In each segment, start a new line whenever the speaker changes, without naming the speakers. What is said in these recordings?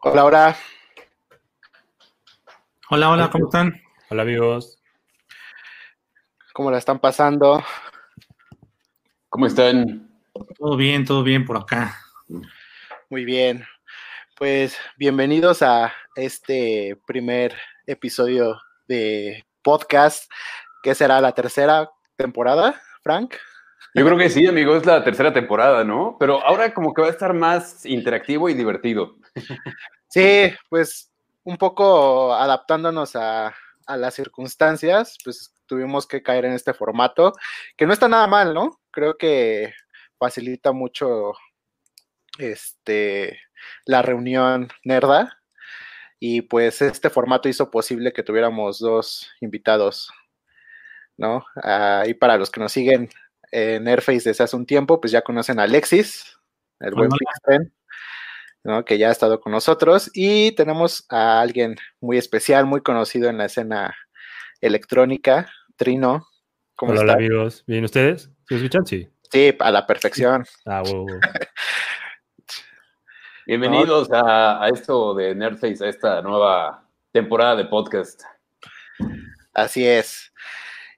Hola, hola.
Hola, hola, ¿cómo están?
Hola amigos.
¿Cómo la están pasando?
¿Cómo están?
Todo bien, todo bien por acá.
Muy bien. Pues bienvenidos a este primer episodio de podcast, que será la tercera temporada, Frank.
Yo creo que sí, amigo, es la tercera temporada, ¿no? Pero ahora como que va a estar más interactivo y divertido.
Sí, pues un poco adaptándonos a, a las circunstancias, pues tuvimos que caer en este formato, que no está nada mal, ¿no? Creo que facilita mucho este la reunión nerda y pues este formato hizo posible que tuviéramos dos invitados, ¿no? Ah, y para los que nos siguen en Airface desde hace un tiempo, pues ya conocen a Alexis, el buen
Hola.
Que ya ha estado con nosotros y tenemos a alguien muy especial, muy conocido en la escena electrónica, Trino. ¿Cómo
Hola,
está?
hola, amigos. ¿Bien ustedes? ¿Se escuchan? Sí.
Sí, a la perfección.
Ah.
Bienvenidos a, a esto de Nerdface, a esta nueva temporada de podcast.
Así es.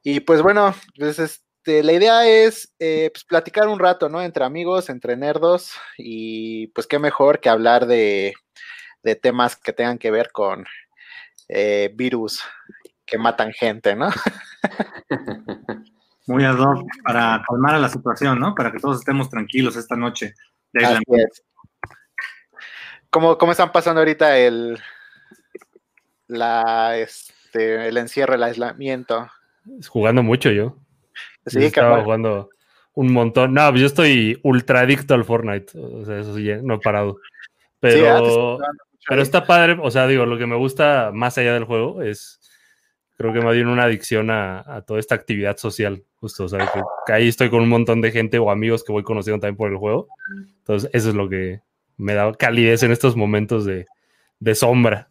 Y pues bueno, pues este, la idea es eh, pues, platicar un rato, ¿no? Entre amigos, entre nerdos, y pues qué mejor que hablar de, de temas que tengan que ver con eh, virus que matan gente, ¿no?
Muy ad hoc para calmar a la situación, ¿no? Para que todos estemos tranquilos esta noche. de
Así
aislamiento.
es. ¿Cómo, cómo están pasando ahorita el, la, este, el encierro, el aislamiento?
Jugando mucho yo.
Sí,
estaba jugando un montón. No, pues yo estoy ultra adicto al Fortnite. O sea, eso sí, ya no he parado. Pero,
Sí,
pero está padre. O sea, digo, lo que me gusta más allá del juego es. Creo que me dio una adicción a, a toda esta actividad social. Justo, o sea, que, que ahí estoy con un montón de gente o amigos que voy conociendo también por el juego. Entonces, eso es lo que me da calidez en estos momentos de, de sombra.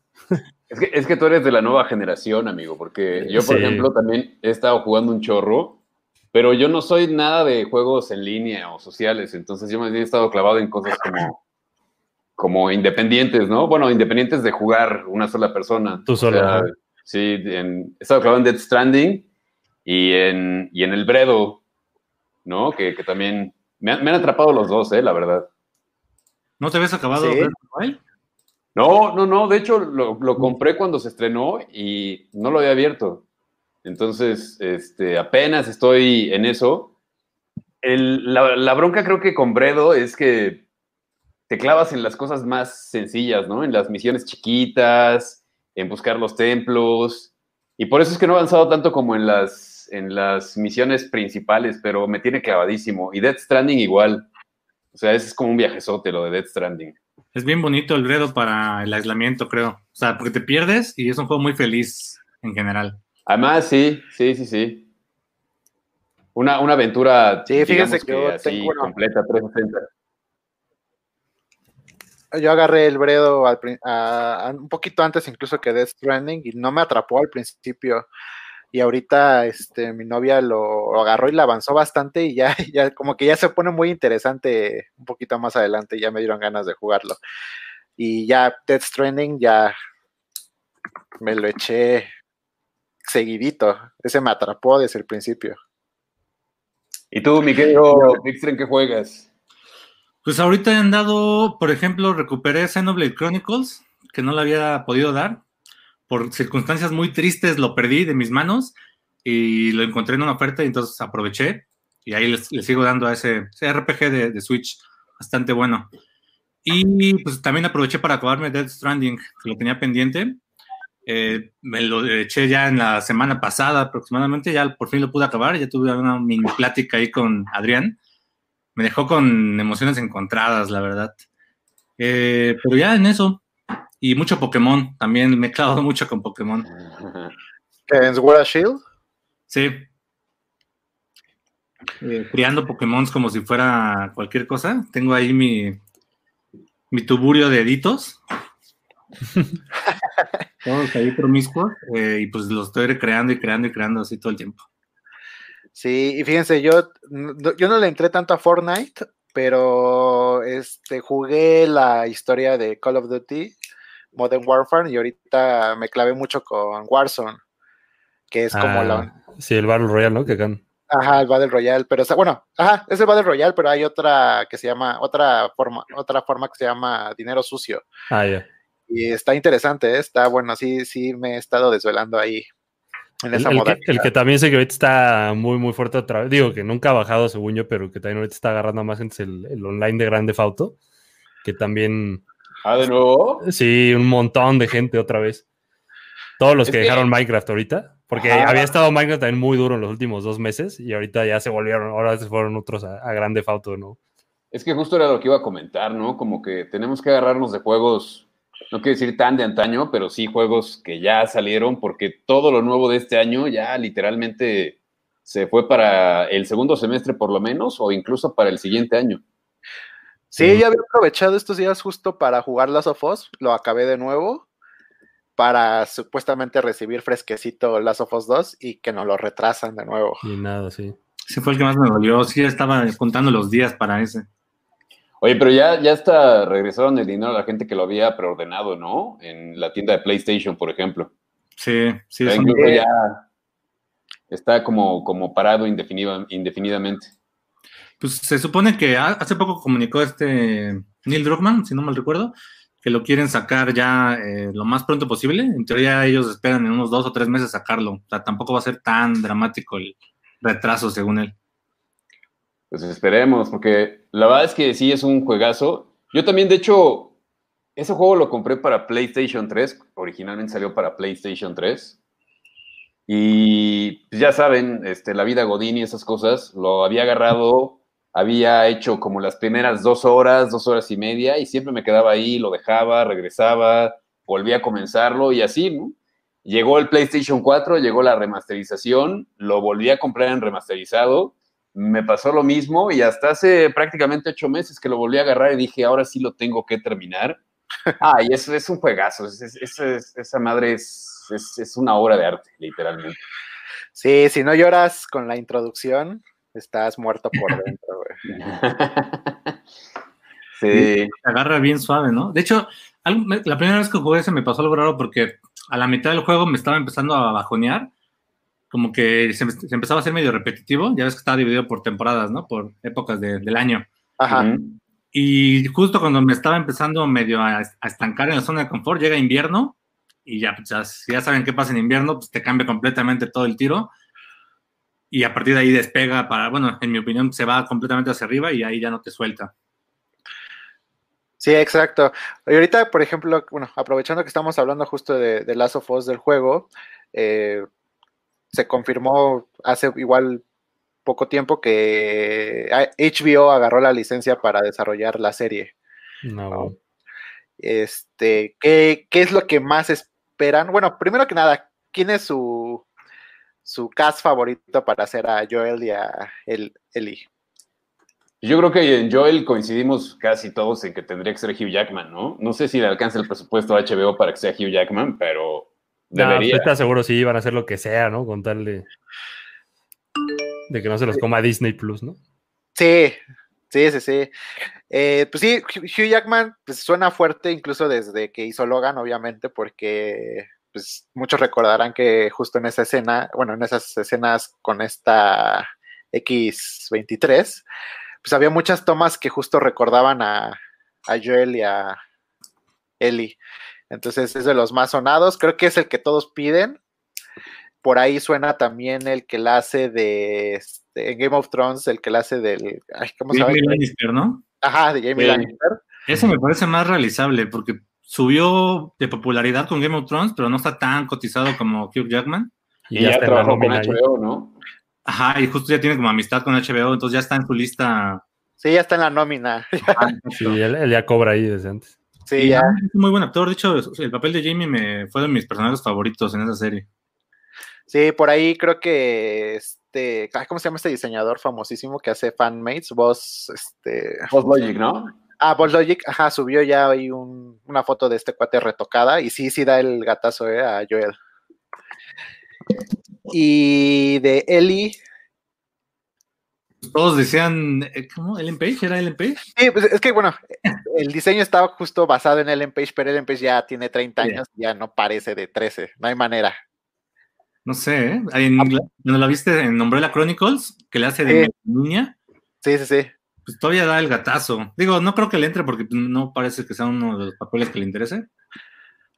Es que, es que tú eres de la nueva generación, amigo, porque yo, por
Sí.
ejemplo, también he estado jugando un chorro, pero yo no soy nada de juegos en línea o sociales, entonces yo más bien he estado clavado en cosas como, como independientes, ¿no? Bueno, independientes de jugar una sola persona.
Tú
O
solo,
sea,
ajá.
sí, en- he estado clavado en Dead Stranding y en, y en el Bredo, ¿no? Que, que también me han, me han atrapado los dos, ¿eh? La verdad.
¿No te habías acabado
Sí.
No, no, no. De hecho, lo, lo compré cuando se estrenó y no lo había abierto. Entonces, este, apenas estoy en eso. La, bronca creo que con Bredo es que te clavas en las cosas más sencillas, ¿no? En las misiones chiquitas, en buscar los templos. Y por eso es que no he avanzado tanto como en las, en las misiones principales, pero me tiene clavadísimo. Y Death Stranding igual. O sea, ese es como un viajezote lo de Death Stranding.
Es bien bonito el Bredo para el aislamiento, creo. O sea, porque te pierdes y es un juego muy feliz en general.
Además, sí, sí, sí, sí. Una, una aventura,
Sí, fíjense que yo
así,
tengo una-
completa, 360.
Yo agarré el Bredo al prin- a- a- un poquito antes incluso que Death Stranding y no me atrapó al principio. Y ahorita este, mi novia lo, lo agarró y la avanzó bastante y ya, ya como que ya se pone muy interesante un poquito más adelante y ya me dieron ganas de jugarlo. Y ya Death Stranding ya me lo eché seguidito. Ese me atrapó desde el principio.
¿Y tú, mi querido en qué juegas?
Pues ahorita he andado, por ejemplo, recuperé Xenoblade Chronicles, que no le había podido dar. Por circunstancias muy tristes lo perdí de mis manos y lo encontré en una oferta y entonces aproveché y ahí les- le sigo dando a ese, ese RPG de, de Switch bastante bueno. Y pues también aproveché para acabarme Death Stranding, que lo tenía pendiente. Eh, me lo eché ya en la semana pasada aproximadamente, ya por fin lo pude acabar, ya tuve una mini plática ahí con Adrián me dejó con emociones encontradas, la verdad. Eh, pero ya en eso. Y mucho Pokémon. También me he clavado mucho con Pokémon.
¿En Sword Shield?
Sí. Eh, criando Pokémon como si fuera cualquier cosa. Tengo ahí mi, mi tuburio de deditos. Todos ahí promiscuos. eh, y pues los estoy recreando y creando y creando así todo el tiempo.
Sí, y fíjense, yo, no- yo no le entré tanto a Fortnite, pero este, jugué la historia de Call of Duty Modern Warfare y ahorita me clavé mucho con Warzone, que es como la...
Ah, Sí, el Battle Royale, ¿no? Que acá.
Ajá, el Battle Royale, pero o sea, bueno, ajá, es el Battle Royale, pero hay otra que se llama, otra forma, otra forma que se llama dinero sucio.
Ah, ya.
Y está interesante, ¿eh? está bueno, sí, sí me he estado desvelando ahí en esa
el que, el que también sé que ahorita está muy, muy fuerte otra vez. Digo que nunca ha bajado, según yo, pero que también ahorita está agarrando a más gente es el, el online de Grande Fauto. Que también,
Ah, de nuevo.
sí, un montón de gente otra vez. Todos los
Es
que
que-
dejaron Minecraft ahorita. Porque
Ajá.
había estado Minecraft también muy duro en los últimos dos meses y ahorita ya se volvieron, ahora se fueron otros a, a Grande Fauto, ¿no?
Es que justo era lo que iba a comentar, ¿no? Como que tenemos que agarrarnos de juegos, no quiero decir tan de antaño, pero sí juegos que ya salieron, porque todo lo nuevo de este año ya literalmente se fue para el segundo semestre por lo menos, o incluso para el siguiente año.
Sí, ya había aprovechado estos días justo para jugar Last of Us, lo acabé de nuevo para supuestamente recibir fresquecito Last of Us 2 y que nos lo retrasan de nuevo.
Y nada, sí.
Ese fue el que más me dolió. Sí, estaba contando los días para ese.
Oye, pero ya, ya está, regresaron el dinero a la gente que lo había preordenado, ¿no? En la tienda de PlayStation, por ejemplo.
Sí, sí, son-
incluso ya está como, como parado indefinido- indefinidamente.
Pues se supone que ha- hace poco comunicó este Neil Druckmann, si no mal recuerdo, que lo quieren sacar ya eh, lo más pronto posible. En teoría ellos esperan en unos dos o tres meses sacarlo. O sea, tampoco va a ser tan dramático el retraso, según él.
Pues esperemos, porque la verdad es que sí es un juegazo. Yo también, de hecho, ese juego lo compré para PlayStation 3. Originalmente salió para PlayStation 3. Y pues, ya saben, este, la vida Godín y esas cosas, lo había agarrado, había hecho como las primeras dos horas, dos horas y media, y siempre me quedaba ahí, lo dejaba, regresaba, volvía a comenzarlo y así, ¿no? Llegó el PlayStation 4, llegó la remasterización, lo volví a comprar en remasterizado, me pasó lo mismo y hasta hace prácticamente ocho meses que lo volví a agarrar y dije, ahora sí lo tengo que terminar. Ah, y eso es un juegazo, es- es- es- es- esa madre es, es, es una obra de arte, literalmente.
Sí, si no lloras con la introducción, estás muerto por dentro, güey.
sí,
Se agarra bien suave, ¿no? De hecho, la primera vez que jugué ese me pasó algo raro porque a la mitad del juego me estaba empezando a bajonear. Como que se, se empezaba a hacer medio repetitivo. Ya ves que estaba dividido por temporadas, ¿no? Por épocas de- del año.
Ajá.
Y justo cuando me estaba empezando medio a, a estancar en la zona de confort, llega invierno y ya, pues, ya, si ya saben qué pasa en invierno, pues te cambia completamente todo el tiro. Y a partir de ahí despega para, bueno, en mi opinión, se va completamente hacia arriba y ahí ya no te suelta.
Sí, exacto. Y ahorita, por ejemplo, bueno, aprovechando que estamos hablando justo de, de Last of Us del juego, eh, se confirmó hace igual poco tiempo que ah, HBO agarró la licencia para desarrollar la serie.
No.
Este, ¿qué, qué es lo que más esperan? Bueno, primero que nada, ¿quién es su, su cast favorito para hacer a Joel y a el, Ellie?
Yo creo que en Joel coincidimos casi todos en que tendría que ser Hugh Jackman, ¿no? No sé si le alcanza el presupuesto a HBO para que sea Hugh Jackman, pero
No,
debería.
estoy seguro sí van a hacer lo que sea, ¿no? Con tal de, de que no se los coma Disney Plus, ¿no?
Sí, sí, sí, sí. Eh, pues sí, Hugh Hugh Jackman pues, suena fuerte incluso desde que hizo Logan, obviamente, porque pues, muchos recordarán que justo en esa escena, bueno, en esas escenas con esta X23, pues había muchas tomas que justo recordaban a, a Joel y a Ellie. Entonces es de los más sonados, creo que es el que todos piden. Por ahí suena también el que la hace de este, en Game of Thrones, el que la hace del. Ay, ¿Cómo se llama?
Jamie Lannister, ¿no?
Ajá, de Jamie
Sí.
Lannister.
Ese me parece más realizable porque subió de popularidad con Game of Thrones, pero no está tan cotizado como Hugh Jackman.
Y,
Y ya
está en la
trabajó con. HBO, ¿no?
Ajá, y justo ya tiene como amistad con HBO, entonces ya está en su lista.
Sí, ya está en la nómina.
Sí, él, él ya cobra ahí desde antes.
Sí,
Y
ya.
es un muy buen actor. De hecho, el papel de Jamie me fue de mis personajes favoritos en esa serie.
Sí, por ahí creo que este. ¿Cómo se llama este diseñador famosísimo que hace fanmates? Vos, este.
Logic, ¿no?
Ah, Boss Logic, ajá, subió ya ahí un- una foto de este cuate retocada y sí, sí da el gatazo eh, a Joel. Y de Ellie,
Todos decían, eh, ¿cómo? ¿Ellen Page? ¿Era Ellen Page?
Sí, pues es que bueno, el diseño estaba justo basado en Ellen Page, pero Ellen Page ya tiene 30
Sí.
años, ya no parece de 13, no hay manera.
No sé, ¿eh? En, cuando la viste en Umbrella Chronicles, que le hace de
Sí.
niña,
Sí, sí, sí.
pues todavía da el gatazo. Digo, no creo que le entre porque no parece que sea uno de los papeles que le interese.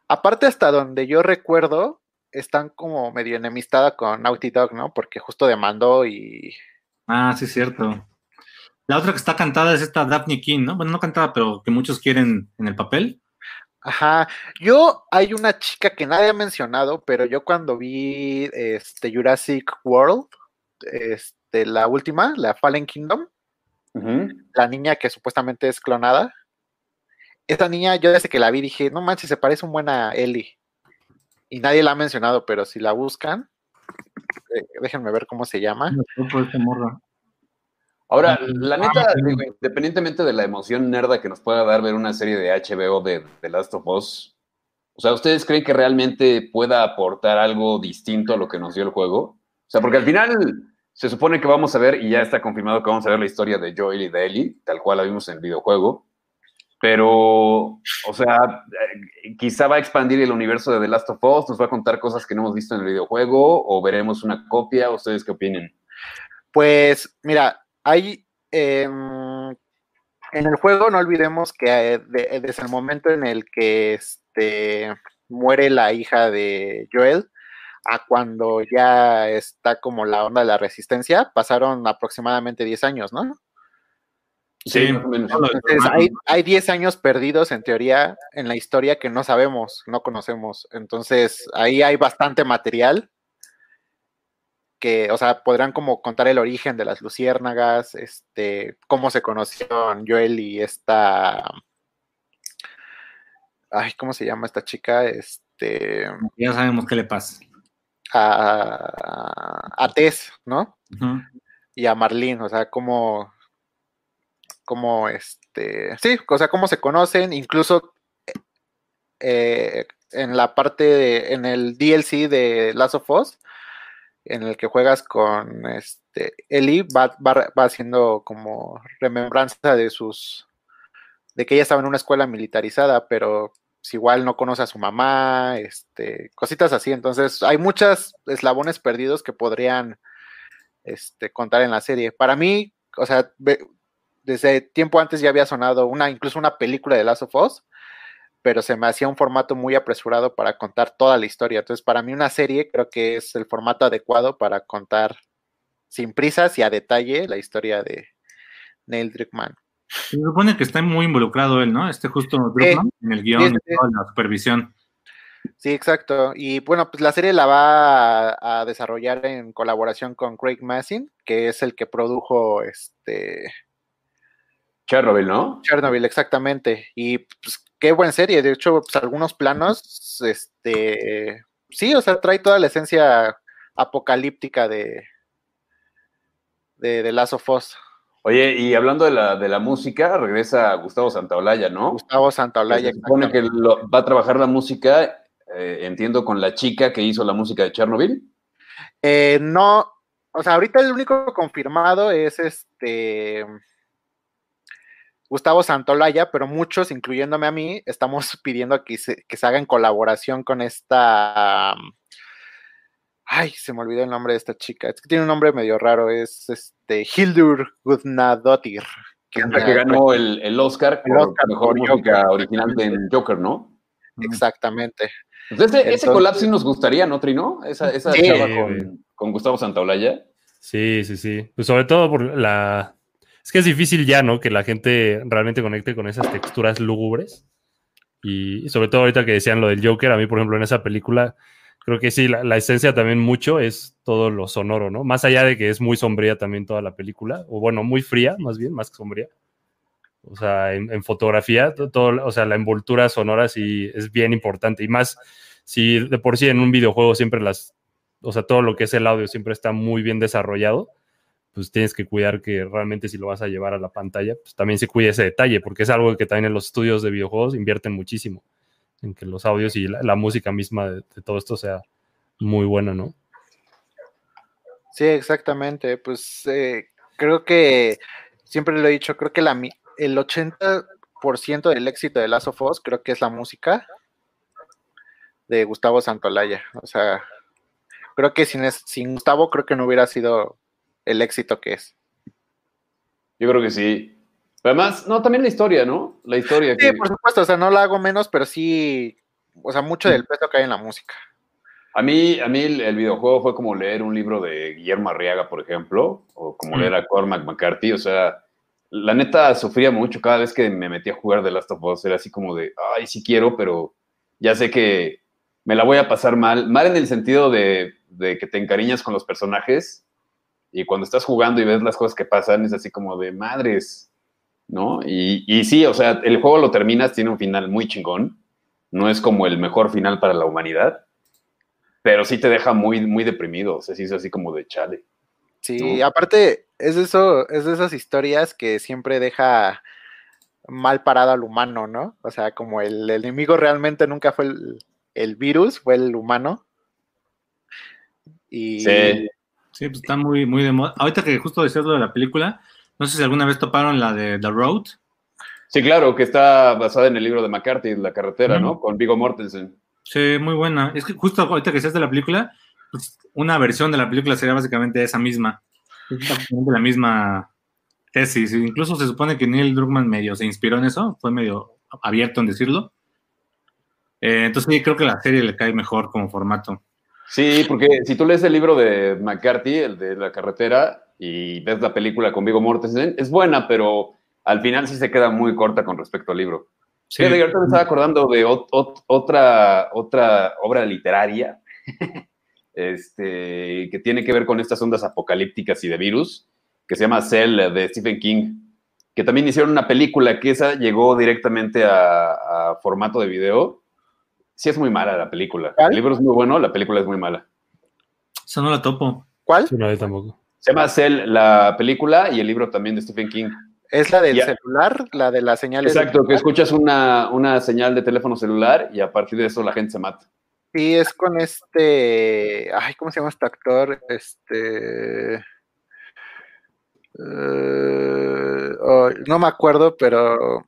Aparte, hasta donde yo recuerdo, están como medio enemistada con Naughty Dog, ¿no? Porque justo demandó y.
Ah, sí, es cierto. La otra que está cantada es esta Daphne King, ¿no? Bueno, no cantada, pero que muchos quieren en el papel.
Ajá. Yo, hay una chica que nadie ha mencionado, pero yo cuando vi este Jurassic World, este, la última, la Fallen Kingdom, la niña que supuestamente es clonada. Esa niña, yo desde que la vi dije, no manches, se parece un buen a Ellie. Y nadie la ha mencionado, pero si la buscan, déjenme ver cómo se llama.
Ahora, la neta, digo, independientemente de la emoción nerda que nos pueda dar ver una serie de HBO de The Last of Us, o sea, ¿ustedes creen que realmente pueda aportar algo distinto a lo que nos dio el juego? O sea, porque al final se supone que vamos a ver, y ya está confirmado que vamos a ver la historia de Joel y de Ellie, tal cual la vimos en el videojuego, pero, o sea, eh, quizá va a expandir el universo de The Last of Us, nos va a contar cosas que no hemos visto en el videojuego, o veremos una copia, ¿ustedes qué opinan?
Pues, mira, hay em, en el juego, no olvidemos que eh, de- desde el momento en el que este, muere la hija de Joel a cuando ya está como la onda de la resistencia, pasaron aproximadamente 10 años, ¿no?
Sí,
más o menos.
Entonces, hay, hay 10 años perdidos en teoría en la historia que no sabemos, no conocemos. Entonces, ahí hay bastante material que, o sea, podrán como contar el origen de las luciérnagas, este, cómo se conocieron Joel y esta, ay, ¿cómo se llama esta chica? Este,
Ya sabemos qué le pasa.
a, a Tess, ¿no? Y a Marlene, o sea, cómo, cómo este, sí, o sea, cómo se conocen, incluso eh, en la parte, en el DLC de Last of Us, en el que juegas con este, Ellie, va, va, va haciendo como remembranza de sus, de que ella estaba en una escuela militarizada, pero pues, igual no conoce a su mamá, este, cositas así, entonces hay muchos eslabones perdidos que podrían este, contar en la serie. Para mí, o sea, desde tiempo antes ya había sonado una, incluso una película de Last of Us, pero se me hacía un formato muy apresurado para contar toda la historia. Entonces, para mí una serie creo que es el formato adecuado para contar sin prisas y a detalle la historia de Neil Druckmann.
Se supone que está muy involucrado él, ¿no? Este justo Druckmann en el
guion
y toda la supervisión.
Sí, exacto. Y bueno, pues la serie la va a, a desarrollar en colaboración con Craig Massin, que es el que produjo este
Chernobyl, ¿no?
Chernobyl, exactamente. Y pues qué buena serie. De hecho, pues algunos planos, este, sí, o sea, trae toda la esencia apocalíptica de de, de Last of Us.
Oye, y hablando de la, de la música, regresa Gustavo Santaolalla, ¿no?
Gustavo Santaolalla.
Se supone que lo- va a trabajar la música, eh, entiendo, con la chica que hizo la música de Chernobyl.
Eh, no, o sea, ahorita el único confirmado es este Gustavo Santolaya, pero muchos, incluyéndome a mí, estamos pidiendo que se, que se haga en colaboración con esta. um, Ay, se me olvidó el nombre de esta chica. Es que tiene un nombre medio raro. Es este Hildur Gudnadottir.
Que, la que ganó el, el Oscar
El
por
Oscar
mejor
por
música original en Joker, ¿no?
Exactamente.
Entonces, ese, ese
Entonces-
collab sí nos gustaría, ¿no, Trino? Esa, esa
Sí,
chava con, con Gustavo Santaolalla.
Sí, sí, sí. Pues sobre todo por la. Es que es difícil ya, ¿no? Que la gente realmente conecte con esas texturas lúgubres. Y sobre todo ahorita que decían lo del Joker, a mí, por ejemplo, en esa película, creo que sí, la, esencia también mucho es todo lo sonoro, ¿no? Más allá de que es muy sombría también toda la película, o bueno, muy fría, más bien, más que sombría. O sea, en, en fotografía, o sea, la envoltura sonora sí es bien importante. Y más si de por sí en un videojuego siempre las, o sea, todo lo que es el audio siempre está muy bien desarrollado, pues tienes que cuidar que realmente si lo vas a llevar a la pantalla, pues también se cuide ese detalle, porque es algo que también en los estudios de videojuegos invierten muchísimo, en que los audios y la, música misma de, todo esto sea muy buena, ¿no?
Sí, exactamente. Pues eh, creo que, siempre lo he dicho, creo que el 80% del éxito de Last of creo que es la música de Gustavo Santolaya. O sea, creo que sin, sin Gustavo creo que no hubiera sido el éxito que es.
Yo creo que sí. Pero además, no, también la historia, ¿no? La historia que...
Sí, por supuesto, o sea, no la hago menos, pero sí, o sea, mucho del peso que hay en la música.
A mí, a mí el, el videojuego fue como leer un libro de Guillermo Arriaga, por ejemplo, o como
Mm.
leer a Cormac McCarthy. O sea, la neta sufría mucho cada vez que me metía a jugar The Last of Us. Era así como de, ay, sí quiero, pero ya sé que me la voy a pasar mal. Mal en el sentido de, de que te encariñas con los personajes y cuando estás jugando y ves las cosas que pasan, es así como de madres, ¿no? Y, y sí, o sea, el juego lo terminas, tiene un final muy chingón. No es como el mejor final para la humanidad pero sí te deja muy, muy deprimido. O sea, sí es así como de chale.
Sí,
¿no?
aparte, es eso, es de esas historias que siempre deja mal parado al humano, ¿no? O sea, como el, enemigo realmente nunca fue el, el virus, fue el humano. Y
Sí.
Sí, pues está muy, muy de moda. Ahorita que justo decías lo de la película, no sé si alguna vez toparon la de The Road.
Sí, claro, que está basada en el libro de McCarthy, La carretera. ¿no? Con Vigo Mortensen.
Sí, muy buena. Es que justo ahorita que decías de la película, pues, una versión de la película sería básicamente esa misma. Es básicamente la misma tesis. Incluso se supone que Neil Druckmann medio se inspiró en eso, fue medio abierto en decirlo. Eh, entonces sí, creo que la serie le cae mejor como formato.
Sí, porque si tú lees el libro de McCarthy, el de La carretera, y ves la película con Vigo Mortensen, es buena, pero al final sí se queda muy corta con respecto al libro.
Sí.
Fíjate ahorita me estaba acordando de ot- ot- otra, otra obra literaria este, que tiene que ver con estas ondas apocalípticas y de virus, que se llama Cell de Stephen King, que también hicieron una película que esa llegó directamente a, a formato de video. Sí es muy mala la película.
¿Cuál?
El libro es muy bueno, la película es muy mala.
Eso no la topo.
¿Cuál?
Sí, no, yo tampoco.
Se llama Cell la película y el libro también de Stephen King.
Es la del celular, la de las señales.
Exacto, que escuchas una, una señal de teléfono celular y a partir de eso la gente se mata.
Sí, es con este. Ay, ¿cómo se llama este actor? Este. eh, ay, no me acuerdo, pero.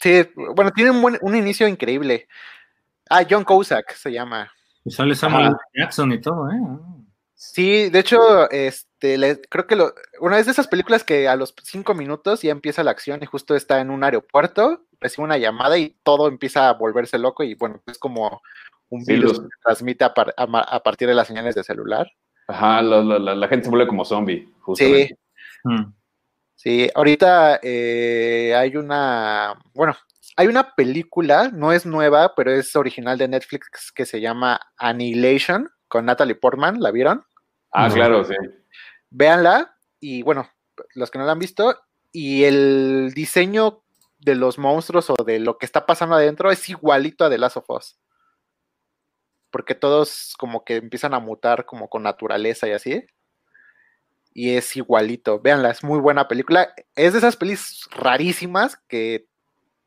Sí, bueno, tiene un, buen, un inicio increíble. Ah, John Cusack se llama.
Y sale Samuel
Ajá.
Jackson y todo, ¿eh?
Sí, de hecho, este, le- creo que lo, una vez de esas películas que a los cinco minutos ya empieza la acción y justo está en un aeropuerto, recibe una llamada y todo empieza a volverse loco y bueno, es como un
Sí,
virus
los-
que se transmite a, par- a ma- a partir de las señales de celular.
Ajá, la, la- la- la gente se vuelve como zombie, justamente.
Sí,
Mm.
Sí, ahorita eh, hay una, bueno, hay una película, no es nueva, pero es original de Netflix que se llama Annihilation con Natalie Portman, ¿la vieron?
Ah,
No.
claro, sí.
véanla y bueno, los que no la han visto, y el diseño de los monstruos o de lo que está pasando adentro es igualito a The Last of Us. Porque todos como que empiezan a mutar como con naturaleza y así. Y es igualito. Véanla, es muy buena película. Es de esas pelis rarísimas que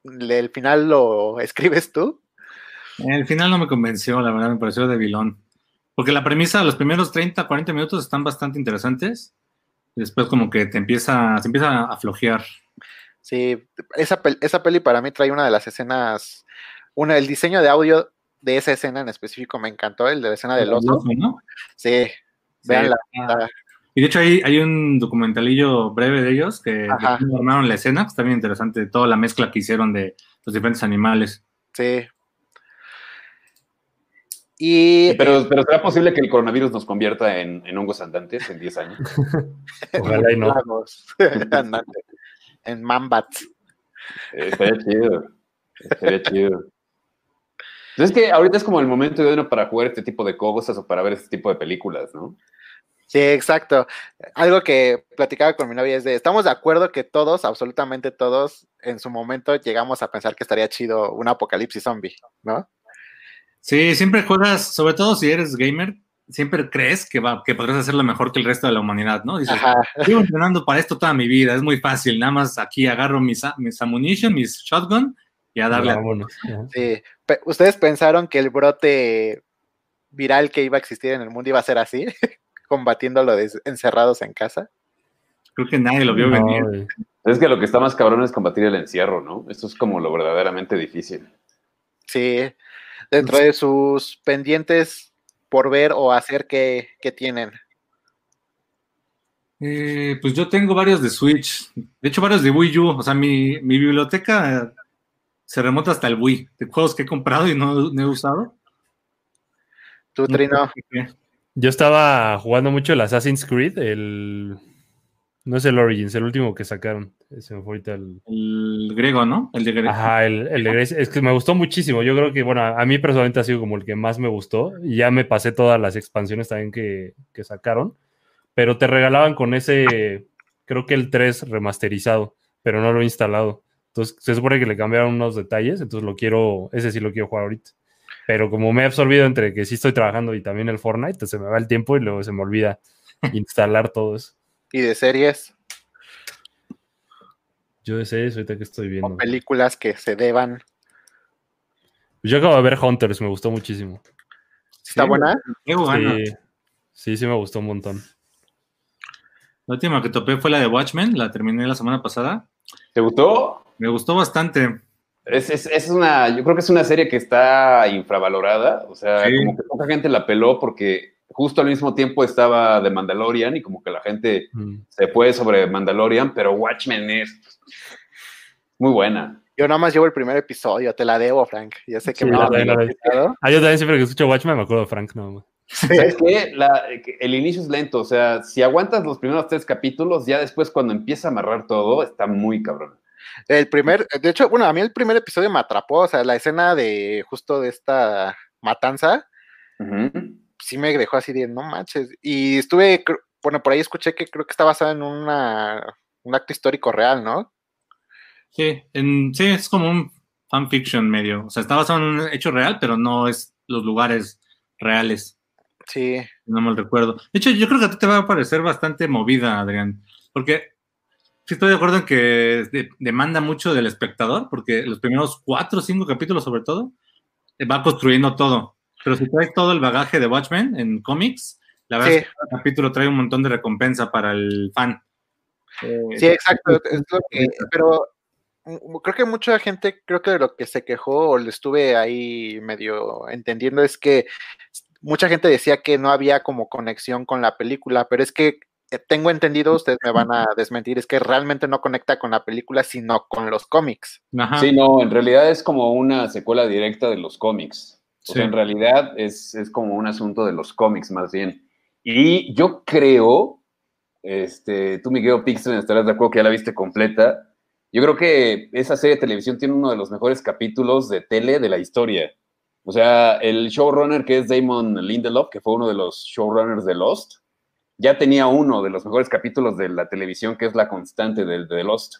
el final lo escribes tú.
El final no me convenció, la verdad, me pareció debilón. Porque la premisa, los primeros 30, 40 minutos están bastante interesantes. Y después como que te empieza, se empieza a flojear.
Sí, esa, pel- esa peli para mí trae una de las escenas, una, el diseño de audio de esa escena en específico me encantó, el de la escena del oso.
¿no?
Sí.
Sí, está- Y de hecho hay, hay un documentalillo breve de ellos que de
Ajá.
cómo armaron la escena, que está bien interesante, toda la mezcla que hicieron de los diferentes animales.
Sí. Y
Pero, pero ¿será posible que el coronavirus nos convierta en, en hongos andantes en 10 años?
Ojalá y no.
En Mambats.
Eh, Estaría chido. Estaría chido. Entonces es que ahorita es como el momento idóneo para jugar este tipo de cosas o para ver este tipo de películas, ¿no?
Sí, exacto. Algo que platicaba con mi novia es de, estamos de acuerdo que todos, absolutamente todos, en su momento llegamos a pensar que estaría chido un apocalipsis zombie, ¿no?
Sí, siempre juegas, sobre todo si eres gamer, siempre crees que, va, que podrás hacerlo mejor que el resto de la humanidad, ¿no? Dices, llevo entrenando para esto toda mi vida, es muy fácil, nada más aquí agarro mis, a- mis ammunition, mis shotgun y a darle. a-
Vámonos. Ajá.
Sí. ¿Ustedes pensaron que el brote viral que iba a existir en el mundo iba a ser así? combatiéndolo des- encerrados en casa.
Creo que nadie lo vio
No,
venir.
güey.
Es que lo que está más cabrón es combatir el encierro, ¿no? Esto es como lo verdaderamente difícil.
Sí, dentro de sus pendientes por ver o hacer que, que tienen.
Eh, pues yo tengo varios de Switch. De hecho, varios de Wii U. O sea, mi, mi biblioteca se remonta hasta el Wii. De juegos que he comprado y no, no he usado.
Tú, Trino,
Yo estaba jugando mucho el Assassin's Creed, el. No es el Origins, el último que sacaron. Se me fue ahorita el.
El griego, ¿no? El de griego.
Ajá, el, el de Grace. Es que me gustó muchísimo. Yo creo que, bueno, a mí personalmente ha sido como el que más me gustó. Y ya me pasé todas las expansiones también que, que sacaron. Pero te regalaban con ese, creo que el 3 remasterizado, pero no lo he instalado. Entonces se supone que le cambiaron unos detalles, entonces lo quiero, ese sí lo quiero jugar ahorita. Pero como me he absorbido entre que sí estoy trabajando y también el Fortnite, se me va el tiempo y luego se me olvida instalar todo eso.
y de series
Yo de series ahorita que estoy
o
viendo.
películas que se deban.
Yo acabo de ver Hunters, me gustó muchísimo.
¿Está
Sí,
buena?
Gana.
Sí, sí, sí me gustó un montón.
La última que topé fue la de Watchmen. La terminé la semana pasada.
¿Te gustó?
Me gustó bastante.
Es, es- es una, yo creo que es una serie que está infravalorada. O sea,
Sí.
como que poca gente la peló porque justo al mismo tiempo estaba de Mandalorian y como que la gente
Mm.
se fue sobre Mandalorian, pero Watchmen es muy buena.
Yo nada más llevo el primer episodio, te la debo, Frank. Ya sé que
Sí,
me
la la. Ah, yo también siempre que escucho Watchmen me acuerdo de Frank, no.
¿Sabes qué? La- que el inicio es lento, o sea, si aguantas los primeros tres capítulos, ya después cuando empieza a amarrar todo, está muy cabrón.
El primer, de hecho, bueno, a mí el primer episodio me atrapó, o sea, la escena de justo de esta matanza, sí me dejó así de, no manches. Y estuve, bueno, por ahí escuché que creo que está basada en una, un acto histórico real, ¿no?
Sí, en- sí, es como un fanfiction medio. O sea, está basado en un hecho real, pero no es los lugares reales.
Sí,
No me recuerdo. De hecho, yo creo que a ti te va a parecer bastante movida, Adrián. Porque sí estoy de acuerdo en que de- demanda mucho del espectador, porque los primeros cuatro o cinco capítulos, sobre todo, eh, va construyendo todo. Pero si traes todo el bagaje de Watchmen en cómics, la verdad
Sí.
es que cada capítulo trae un montón de recompensa para el fan. Eh,
sí, exacto. es lo que- pero mm, creo que mucha gente, creo que de lo que se quejó o le estuve ahí medio entendiendo es que mucha gente decía que no había como conexión con la película, pero es que tengo entendido, ustedes me van a desmentir, es que realmente no conecta con la película, sino con los cómics.
Ajá.
Sí, no, en realidad es como una secuela directa de los cómics. O
Sí.
sea, en realidad es, es como un asunto de los cómics más bien. Y yo creo, este, tú Miguel Pixel estarás de acuerdo que ya la viste completa. Yo creo que esa serie de televisión tiene uno de los mejores capítulos de tele de la historia. O sea, el showrunner que es Damon Lindelof, que fue uno de los showrunners de Lost, ya tenía uno de los mejores capítulos de la televisión, que es la constante de, de Lost.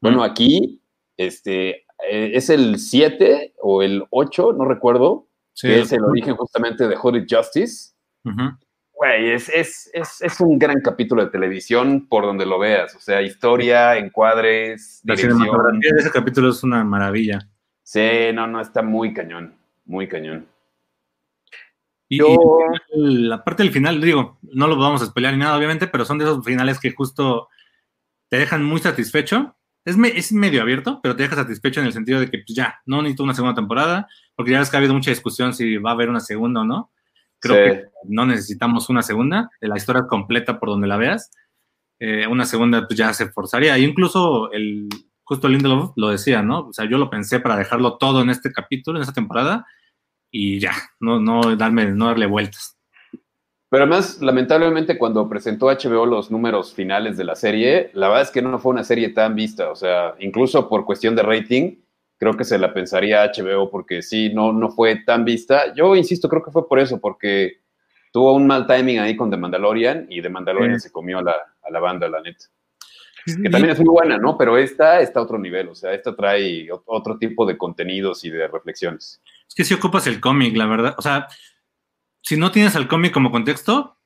Bueno, aquí este, eh, es el 7 o el 8, no recuerdo,
Sí,
que es el origen justamente de Hooded Justice. Güey, es, es, es, es un gran capítulo de televisión por donde lo veas. O sea, historia, encuadres,
La
dirección.
cinematografía de ese capítulo es una maravilla.
Sí, no, no, está muy cañón, muy cañón.
Y,
Yo-
y la parte del final, digo, no lo vamos a spoilear ni nada, obviamente, pero son de esos finales que justo te dejan muy satisfecho. Es, me- es medio abierto, pero te deja satisfecho en el sentido de que pues, ya, no necesito una segunda temporada, porque ya ves que ha habido mucha discusión si va a haber una segunda o no. Creo
Sí.
que no necesitamos una segunda, la historia completa por donde la veas. Eh, una segunda pues ya se forzaría. E incluso el justo Lindelof lo decía, ¿no? O sea, yo lo pensé para dejarlo todo en este capítulo, en esta temporada, y ya, no, no darme, no darle vueltas.
Pero además, lamentablemente, cuando presentó HBO los números finales de la serie, la verdad es que no fue una serie tan vista. O sea, incluso por cuestión de rating, creo que se la pensaría HBO porque sí, no, no fue tan vista. Yo insisto, creo que fue por eso, porque tuvo un mal timing ahí con The Mandalorian y The Mandalorian se comió a la, a la banda, la neta. Que también es muy buena, ¿no? Pero esta está a otro nivel, o sea, esta trae ot- otro tipo de contenidos y de reflexiones.
Es que si ocupas el cómic, la verdad. O sea, si no tienes al cómic como contexto,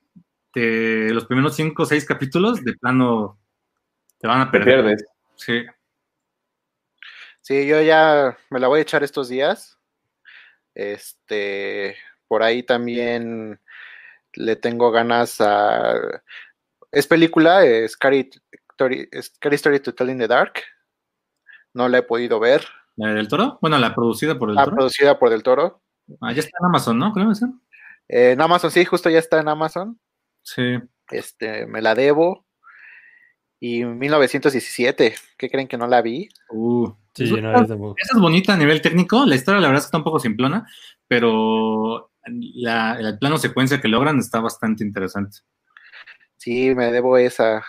te- los primeros cinco o seis capítulos de plano te van a
Te
perder.
pierdes.
Sí.
Sí, yo ya me la voy a echar estos días. Este, por ahí también le tengo ganas a... Es película, es Scary Story, Scary Story to Tell in the Dark. No la he podido ver.
¿La del Toro? Bueno, la producida por el
La
Toro.
producida por Del Toro.
Ah, ya está en Amazon, ¿no? Creo que sí.
Eh, en Amazon, sí, justo ya está en Amazon.
Sí.
Este, me la debo. Y 1917, ¿qué creen que no la vi?
Uh,
Sí,
Eso-
no, tampoco.
Esa es bonita a nivel técnico. La historia, la verdad, es que está un poco simplona, pero la, el plano secuencia que logran está bastante interesante.
Sí, me debo esa.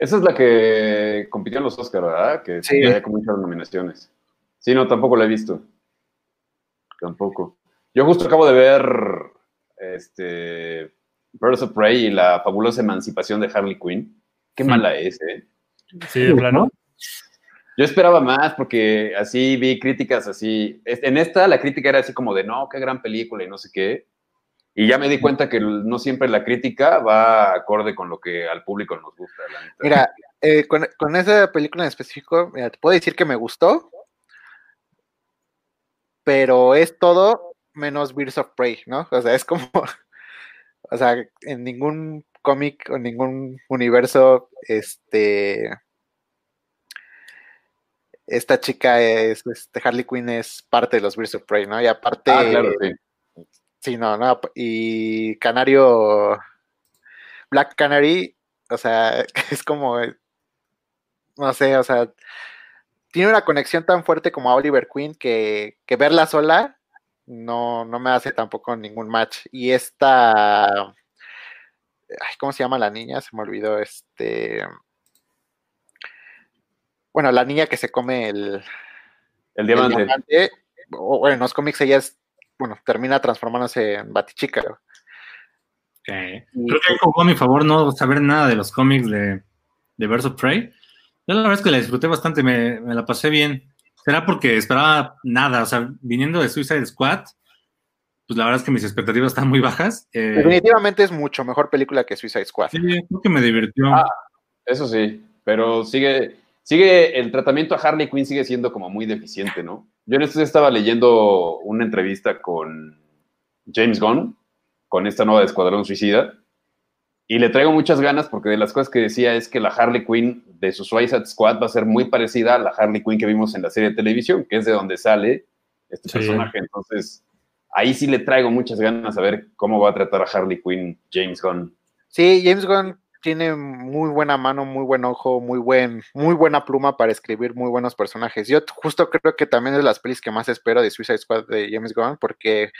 Esa es la que compitió en los Oscars, ¿verdad? Que
Sí.
traía con muchas nominaciones. Sí, no, tampoco la he visto. Tampoco. Yo justo acabo de ver este Birds of Prey y la fabulosa emancipación de Harley Quinn. Qué mala es, ¿eh?
Sí, de plano.
Yo esperaba más porque así vi críticas así. En esta la crítica era así como de no, qué gran película y no sé qué. Y ya me di cuenta que no siempre la crítica va acorde con lo que al público nos gusta. la.
Mira, eh, con, con esa película en específico, mira, te puedo decir que me gustó, pero es todo menos Birds of Prey, ¿no? O sea, es como, o sea, en ningún cómic o ningún universo, este, esta chica es, este, Harley Quinn es parte de los Birds of Prey, ¿no? Y aparte,
Ah, claro, sí.
Sí, no, no. Y Canario, Black Canary, o sea, es como, no sé, o sea, tiene una conexión tan fuerte como a Oliver Queen que, que verla sola no, no me hace tampoco ningún match. Y esta, ay, ¿cómo se llama la niña? Se me olvidó, este, bueno, la niña que se come el,
El
el
diamante.
o, bueno, en los cómics ella es, bueno, termina transformándose en Batichica.
Ok. Creo que jugó a mi favor no saber nada de los cómics de, de Birds of Prey. Yo la verdad es que la disfruté bastante, me, me la pasé bien. Será porque esperaba nada, o sea, viniendo de Suicide Squad, pues la verdad es que mis expectativas están muy bajas. Eh,
Definitivamente es mucho mejor película que Suicide Squad.
sí, creo que me divirtió.
Ah. Eso sí, pero sigue, sigue, el tratamiento a Harley Quinn sigue siendo como muy deficiente, ¿no? Yo en estos estaba leyendo una entrevista con James Gunn, con esta nueva de Escuadrón Suicida, y le traigo muchas ganas porque de las cosas que decía es que la Harley Quinn de su Suicide Squad va a ser muy parecida a la Harley Quinn que vimos en la serie de televisión, que es de donde sale este
Sí.
personaje. Entonces, ahí sí le traigo muchas ganas a ver cómo va a tratar a Harley Quinn James Gunn.
Sí, James Gunn tiene muy buena mano, muy buen ojo, muy buen, muy buena pluma para escribir muy buenos personajes. Yo justo creo que también es de las pelis que más espero de Suicide Squad de James Gunn, porque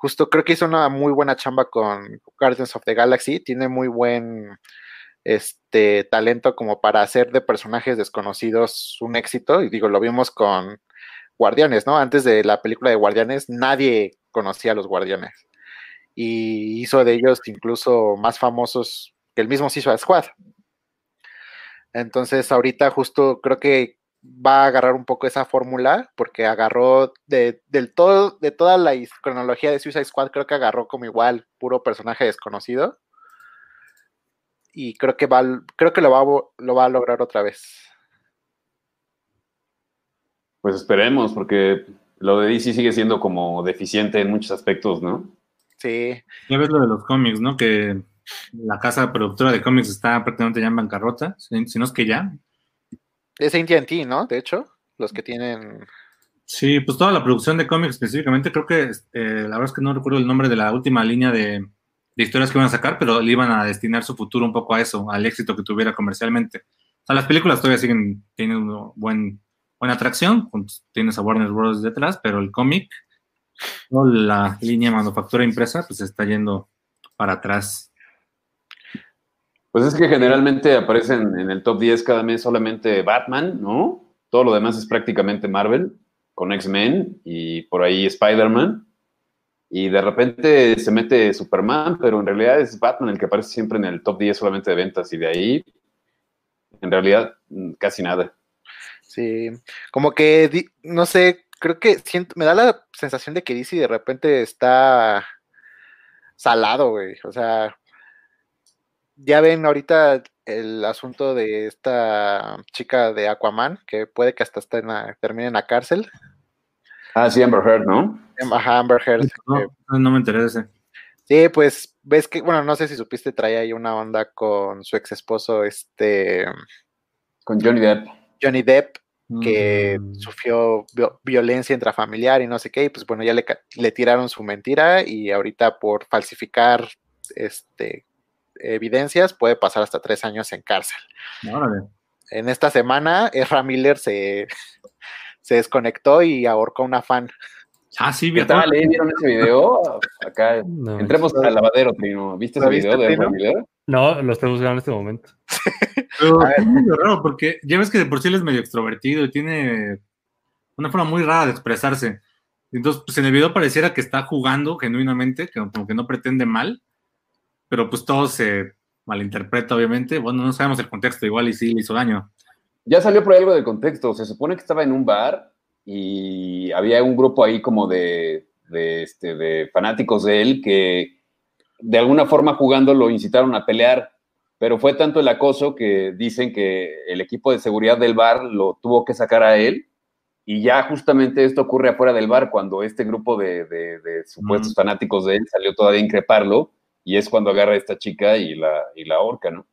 justo creo que hizo una muy buena chamba con Guardians of the Galaxy, tiene muy buen este talento como para hacer de personajes desconocidos un éxito, y digo, lo vimos con Guardianes, ¿no? Antes de la película de Guardianes, nadie conocía a los Guardianes. Y hizo de ellos incluso más famosos que el mismo Suicide Squad. Entonces, ahorita justo creo que va a agarrar un poco esa fórmula, porque agarró de, del todo, de toda la cronología de Suicide Squad, creo que agarró como igual puro personaje desconocido. Y creo que va, al- creo que lo va, lo va a lograr otra vez.
Pues esperemos, porque lo de DC sigue siendo como deficiente en muchos aspectos, ¿no?
Sí,
Ya ves lo de los cómics, ¿no? Que la casa productora de cómics está prácticamente ya en bancarrota, si, si no es que ya.
Es AT&T, ¿no? De hecho, los que tienen...
Sí, pues toda la producción de cómics específicamente, creo que eh, la verdad es que no recuerdo el nombre de la última línea de, de historias que iban a sacar, pero le iban a destinar su futuro un poco a eso, al éxito que tuviera comercialmente. O sea, las películas todavía siguen teniendo buen, buena atracción, tienes a Warner Bros. detrás, pero el cómic, toda la línea manufactura impresa, pues está yendo para atrás.
Pues es que generalmente aparecen en el top 10 cada mes solamente Batman, ¿no? Todo lo demás es prácticamente Marvel, con X-Men y por ahí Spider-Man. Y de repente se mete Superman, pero en realidad es Batman el que aparece siempre en el top 10 solamente de ventas. Y de ahí, en realidad, mm, casi nada.
Sí, como que, no sé, creo que siento, me da la sensación de que DC de repente está salado, güey. O sea, ya ven ahorita el asunto de esta chica de Aquaman, que puede que hasta esté en la- termine en la cárcel.
Ah, sí, Amber Heard, ¿no?
Ajá, Amber Heard.
No,
que-
no me ese.
Sí, pues ves que, bueno, no sé si supiste, traía ahí una onda con su ex esposo, este.
Con Johnny Depp.
Johnny Depp, que
Mm.
sufrió vi- violencia intrafamiliar y no sé qué, y pues bueno, ya le, ca- le tiraron su mentira y ahorita por falsificar este, evidencias puede pasar hasta tres años en cárcel.
Órale.
En esta semana, Ezra Miller se, se desconectó y ahorcó a una fan.
Ah, sí,
¿Qué
bien.
tal? eh? ¿Vieron ese video? Acá.
No,
Entremos al lavadero, Trino. ¿Viste ese
¿Lo viste,
video de? Ezra Miller?
no, lo estoy buscando en este momento.
Pero es medio raro porque ya ves que de por sí él es medio extrovertido y tiene una forma muy rara de expresarse. Entonces, pues en el video pareciera que está jugando genuinamente, que como que no pretende mal, pero pues todo se malinterpreta, obviamente. Bueno, no sabemos el contexto, igual y sí le hizo daño.
Ya salió por ahí algo de contexto. Se supone que estaba en un bar y había un grupo ahí como de, de, este, de fanáticos de él que de alguna forma jugando lo incitaron a pelear. Pero fue tanto el acoso que dicen que el equipo de seguridad del bar lo tuvo que sacar a él. Y ya justamente esto ocurre afuera del bar cuando este grupo de, de- de supuestos
Mm.
fanáticos de él salió todavía a increparlo. Y es cuando agarra a esta chica y la, y la ahorca, ¿no?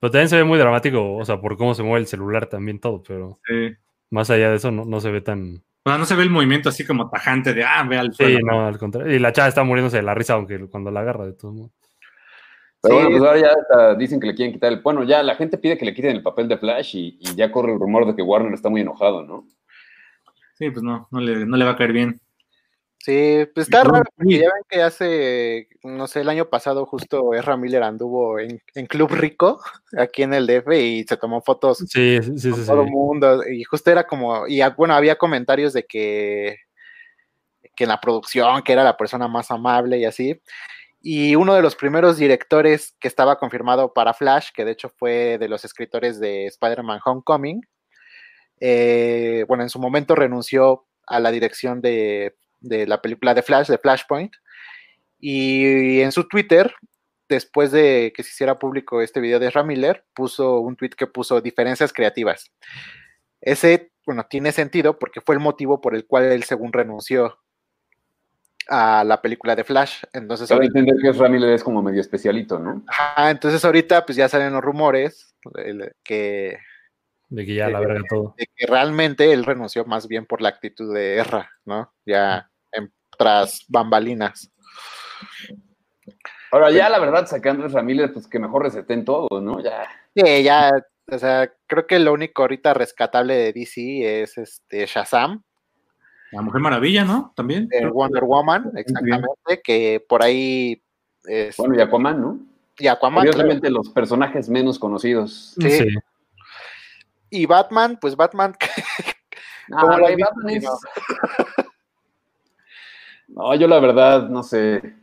Pero también se ve muy dramático, o sea, por cómo se mueve el celular también todo, pero
Sí.
más allá de eso no, no se ve tan...
O sea, no se ve el movimiento así como tajante de, ah, ve al
Sí, no, al contrario. Y la chava está muriéndose de la risa, aunque cuando la agarra de todo modo.
Pero
Sí.
bueno, pues ahora ya dicen que le quieren quitar el. Bueno, ya la gente pide que le quiten el papel de Flash y, y ya corre el rumor de que Warner está muy enojado, ¿no?
Sí, pues no, no le, no le va a caer bien.
Sí, pues está raro, porque ya ven que hace, no sé, el año pasado justo Ezra Miller anduvo en, en Club Rico, aquí en el DF, y se tomó fotos
Sí, sí, sí,
con
sí.
todo el mundo, y justo era como, y bueno, había comentarios de que, que en la producción, que era la persona más amable y así, y uno de los primeros directores que estaba confirmado para Flash, que de hecho fue de los escritores de Spider-Man Homecoming, eh, bueno, en su momento renunció a la dirección de, de la película de Flash, de Flashpoint, y en su Twitter, después de que se hiciera público este video de Ezra Miller, puso un tweet que puso diferencias creativas. Ese, bueno, tiene sentido porque fue el motivo por el cual él según renunció a la película de Flash. Entonces,
Sabe
ahorita,
entender que es Ramírez es como medio especialito, ¿no?
ajá, entonces ahorita pues ya salen los rumores el- que,
De que ya la verga todo.
de que realmente él renunció más bien por la actitud de Erra, ¿no? Ya tras bambalinas.
Ahora ya, la verdad, sacando a Ramírez, pues que mejor reseten todo, ¿no? Ya.
Sí, ya, o sea, creo que lo único ahorita rescatable de DC es este Shazam,
La Mujer Maravilla, ¿no? También.
de Wonder Woman, exactamente, que por ahí es,
Bueno, y Aquaman, ¿no?
y Aquaman, claro.
Curiosamente, los personajes menos conocidos.
Sí.
Sí.
y Batman, pues Batman,
Ah,
¿Cómo lo
güey,
has visto,
Batman es-? No, yo la verdad, no sé.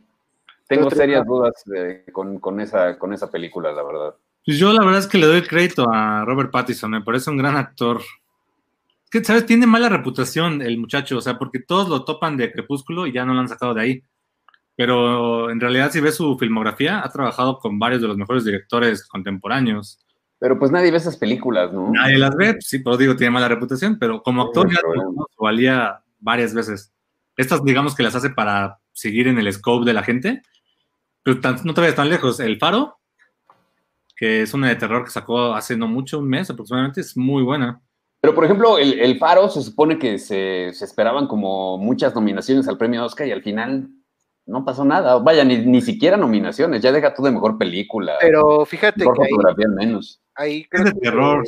Tengo serias dudas eh, con, con esa, con esa película, la verdad.
Pues yo la verdad es que le doy crédito a Robert Pattinson, me parece un gran actor. Que, ¿sabes? Tiene mala reputación el muchacho, o sea, porque todos lo topan de Crepúsculo y ya no lo han sacado de ahí. Pero en realidad, si ves su filmografía, ha trabajado con varios de los mejores directores contemporáneos.
Pero pues nadie ve esas películas, ¿no?
Nadie las ve, pues sí, pero digo, tiene mala reputación, pero como actor
Sí,
ya valía varias veces. Estas, digamos que las hace para seguir en el scope de la gente, pero tan- no te vayas tan lejos. El Faro, que es una de terror que sacó hace no mucho, un mes aproximadamente, es muy buena.
Pero, por ejemplo, el, el Faro se supone que se, se esperaban como muchas nominaciones al premio Oscar y al final no pasó nada. Vaya, ni, ni siquiera nominaciones. Ya deja tú de mejor película.
pero fíjate
mejor
que ahí,
fotografía al menos.
ahí
Es de
que-
terror,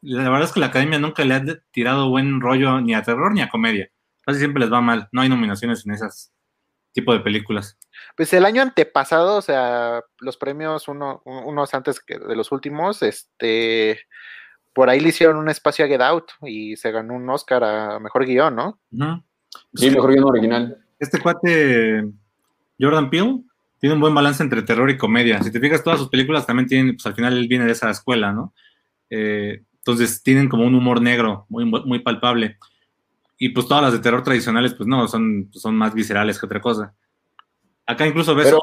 La verdad es que la academia nunca le ha tirado buen rollo ni a terror ni a comedia. Casi siempre les va mal. No hay nominaciones en esas tipo de películas.
Pues el año antepasado, o sea, los premios uno, unos antes que de los últimos, este, por ahí le hicieron un espacio a Get Out y se ganó un Oscar a mejor guion, ¿no?
Sí, mejor guion original.
este cuate Jordan Peele tiene un buen balance entre terror y comedia. Si te fijas, todas sus películas también tienen, pues al final él viene de esa escuela, ¿no? Eh, entonces tienen como un humor negro muy, muy palpable. Y pues todas las de terror tradicionales, pues no, son, son más viscerales que otra cosa. Acá incluso ves
Pero,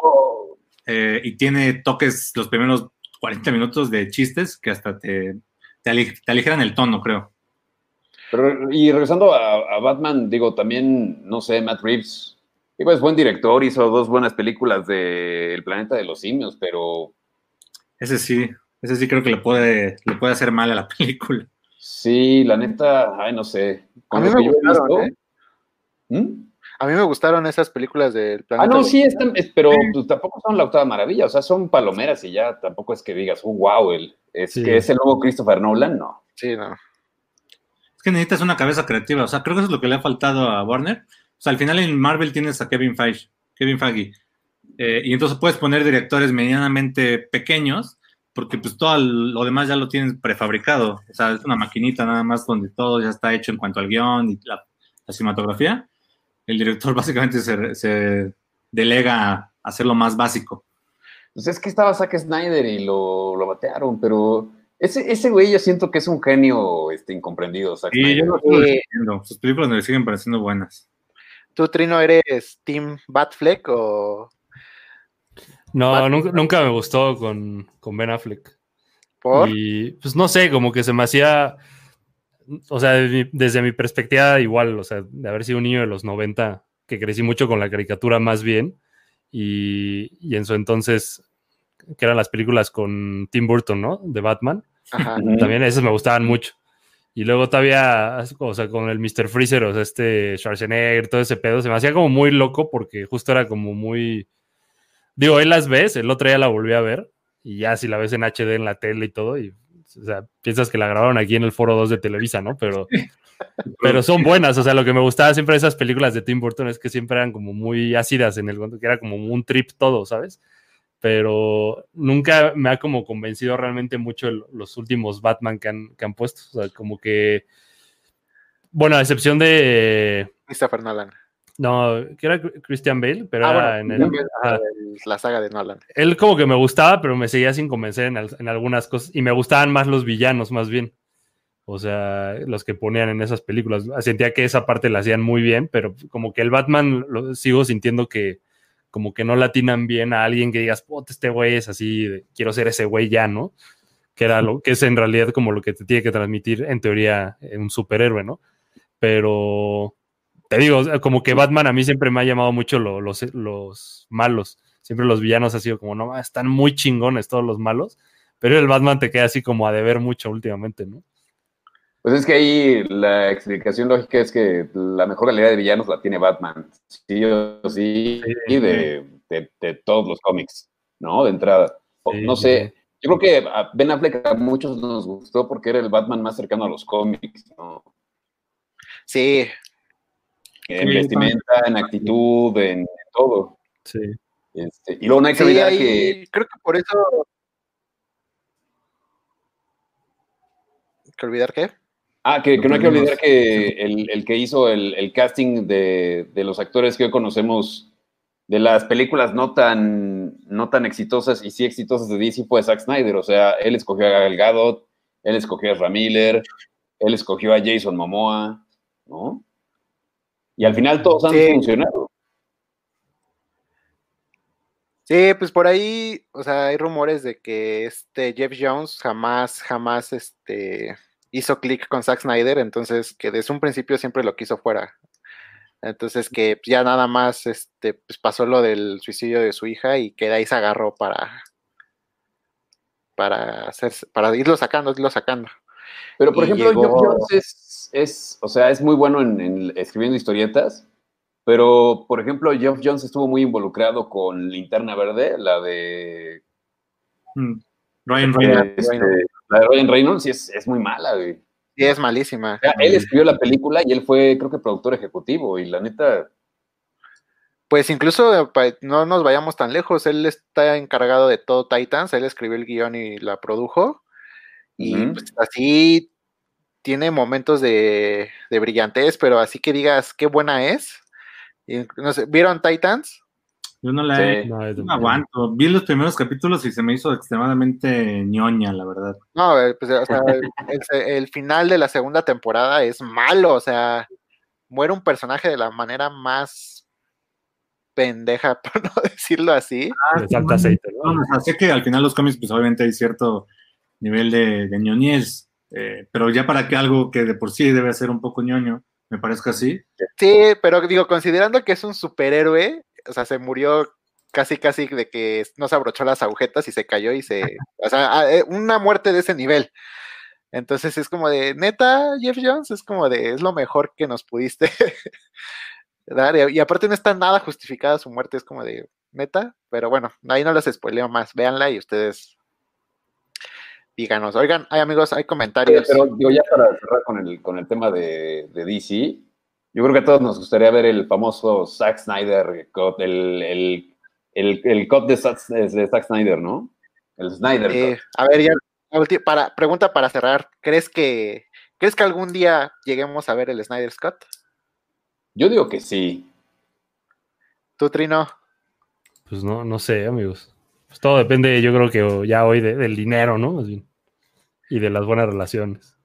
eh, y tiene toques los primeros 40 minutos de chistes que hasta te, te, te aligeran el tono, creo.
pero y regresando a, a Batman, digo, también, no sé, Matt Reeves, Digo, es buen director, hizo dos buenas películas de El planeta de los simios, pero
Ese sí, ese sí creo que le puede, le puede hacer mal a la película.
sí, la neta, ay, no sé.
A mí me gustaron,
visto-
¿eh?
¿Mm?
A mí me gustaron esas películas del planeta.
Ah, no,
de-
sí, están, es- pero pues, tampoco son la octava maravilla, o sea, son palomeras y ya tampoco es que digas, oh, wow, el, es
Sí.
que es el nuevo Christopher Nolan, no.
Sí, no.
Es que necesitas una cabeza creativa. O sea, creo que eso es lo que le ha faltado a Warner. O sea, al final en Marvel tienes a Kevin Feige, Kevin Feige. Eh, y entonces puedes poner directores medianamente pequeños, porque pues todo lo demás ya lo tienes prefabricado. O sea, es una maquinita nada más donde todo ya está hecho en cuanto al guion y la, la cinematografía. El director básicamente se, se delega a hacer lo más básico.
Pues es que estaba Zack Snyder y lo, lo batearon, pero ese, ese güey yo siento que es un genio este, incomprendido, Zack
Y yo
Snyder.
lo sigo
Sí.
diciendo, Sus películas me siguen pareciendo buenas.
¿Tú, Trino, eres Team Batfleck o
No,
Batman.
nunca, nunca me gustó con, con Ben Affleck.
por?
Y pues no sé, como que se me hacía, o sea, mi- desde mi perspectiva igual, o sea, de haber sido un niño de los 90, que crecí mucho con la caricatura más bien, y, y en su entonces, que eran las películas con Tim Burton, ¿no? De Batman,
Ajá.
También esas me gustaban mucho. Y luego todavía, o sea, con el Mr. Freezer, o sea, este Schwarzenegger, todo ese pedo, se me hacía como muy loco porque justo era como muy... Digo, él las ves, el otro día la volví a ver, y ya si la ves en HD en la tele y todo, y, o sea, piensas que la grabaron aquí en el Foro 2 de Televisa, ¿no? Pero, pero son buenas, o sea, lo que me gustaba siempre de esas películas de Tim Burton es que siempre eran como muy ácidas en el que era como un trip todo, ¿sabes? Pero nunca me ha como convencido realmente mucho el- los últimos Batman que han, que han puesto, o sea, como que, bueno, a excepción de,
Christopher Nolan.
No, que era Christian Bale, pero
Ah,
era
bueno,
en el,
la saga de Nolan.
él como que me gustaba, pero me seguía sin convencer en, al- en algunas cosas. Y me gustaban más los villanos, más bien. O sea, los que ponían en esas películas. Sentía que esa parte la hacían muy bien, pero como que el Batman lo sigo sintiendo que como que no latinan bien a alguien que digas, puta, este güey es así, de, quiero ser ese güey ya, ¿no? Que era lo que es en realidad como lo que te tiene que transmitir en teoría eh, un superhéroe, ¿no? Pero te digo, como que Batman a mí siempre me ha llamado mucho lo- los, los malos. Siempre los villanos ha sido como, no, están muy chingones todos los malos, pero el Batman te queda así como a deber mucho últimamente, ¿no?
Pues es que ahí la explicación lógica es que la mejor calidad de villanos la tiene Batman, sí o sí,
Sí,
y de, de- de todos los cómics, ¿no? De entrada.
Sí,
no
sí,
sé, yo creo que a Ben Affleck a muchos nos gustó porque era el Batman más cercano a los cómics, ¿no?
Sí,
En
Sí,
vestimenta, en actitud, en, en todo.
Sí.
Este, y luego no hay que
sí,
olvidar que
creo que por eso. ¿Que olvidar qué?
Ah, que, que no hay que olvidar que el, el que hizo el, el casting de, de los actores que hoy conocemos de las películas no tan, no tan exitosas y sí exitosas de DC fue Zack Snyder. O sea, él escogió a Gal Gadot, él escogió a Ezra Miller, él escogió a Jason Momoa, ¿no? Y al final todos han
Sí.
funcionado.
Sí, pues por ahí, o sea, hay rumores de que este Jeff Jones jamás, jamás este, hizo clic con Zack Snyder, entonces que desde un principio siempre lo quiso fuera. Entonces que ya nada más este, pues pasó lo del suicidio de su hija y que de ahí se agarró para, para para irlo sacando, irlo sacando.
Pero, por
Y
ejemplo,
llegó-
Geoff Jones es, es, o sea, es muy bueno en, en escribiendo historietas, pero, por ejemplo, Geoff Jones estuvo muy involucrado con Linterna Verde, la de
Mm. Ryan Reynolds.
Este, la de Ryan Reynolds sí es, es muy mala, güey.
Sí, es malísima.
O sea, él escribió la película y él fue, creo que, productor ejecutivo. Y la neta,
Pues incluso no nos vayamos tan lejos, él está encargado de todo Titans, él escribió el guion y la produjo. Y pues, así tiene momentos de, de brillantez, pero así que digas qué buena es. Y, no sé, ¿Vieron Titans?
Yo no la he-.
No,
no aguanto. Vi los primeros capítulos y se me hizo extremadamente ñoña, la verdad.
No, eh, pues, o sea, el, final de la segunda temporada es malo, o sea, muere un personaje de la manera más pendeja, por no decirlo así.
Le salta aceite, ¿no?
No, o sea, sé que al final los cómics, pues obviamente hay cierto nivel de, de ñoñez, eh, pero ya para que algo que de por sí debe ser un poco ñoño, me parece así.
Sí, pero digo, considerando que es un superhéroe, o sea, se murió casi casi de que no se abrochó las agujetas y se cayó y se, o sea, eh, una muerte de ese nivel. Entonces es como de, neta, Jeff Jones, es como de, es lo mejor que nos pudiste dar. Y, aparte no está nada justificada su muerte, es como de, neta, pero bueno, ahí no les spoileo más, véanla y ustedes díganos. Oigan, hay amigos, hay comentarios.
Pero digo, ya para cerrar con el, con el tema de, de DC, yo creo que a todos nos gustaría ver el famoso Zack Snyder, el, el, el, el cut de Zack, de Zack Snyder, ¿no? El Snyder.
Eh, a ver, ya para, pregunta para cerrar, ¿crees que, ¿crees que algún día lleguemos a ver el Snyder Scott?
Yo digo que sí.
¿Tú, Trino?
Pues no, no sé, amigos. Pues todo depende, yo creo que ya hoy del dinero, ¿no? Y de las buenas relaciones.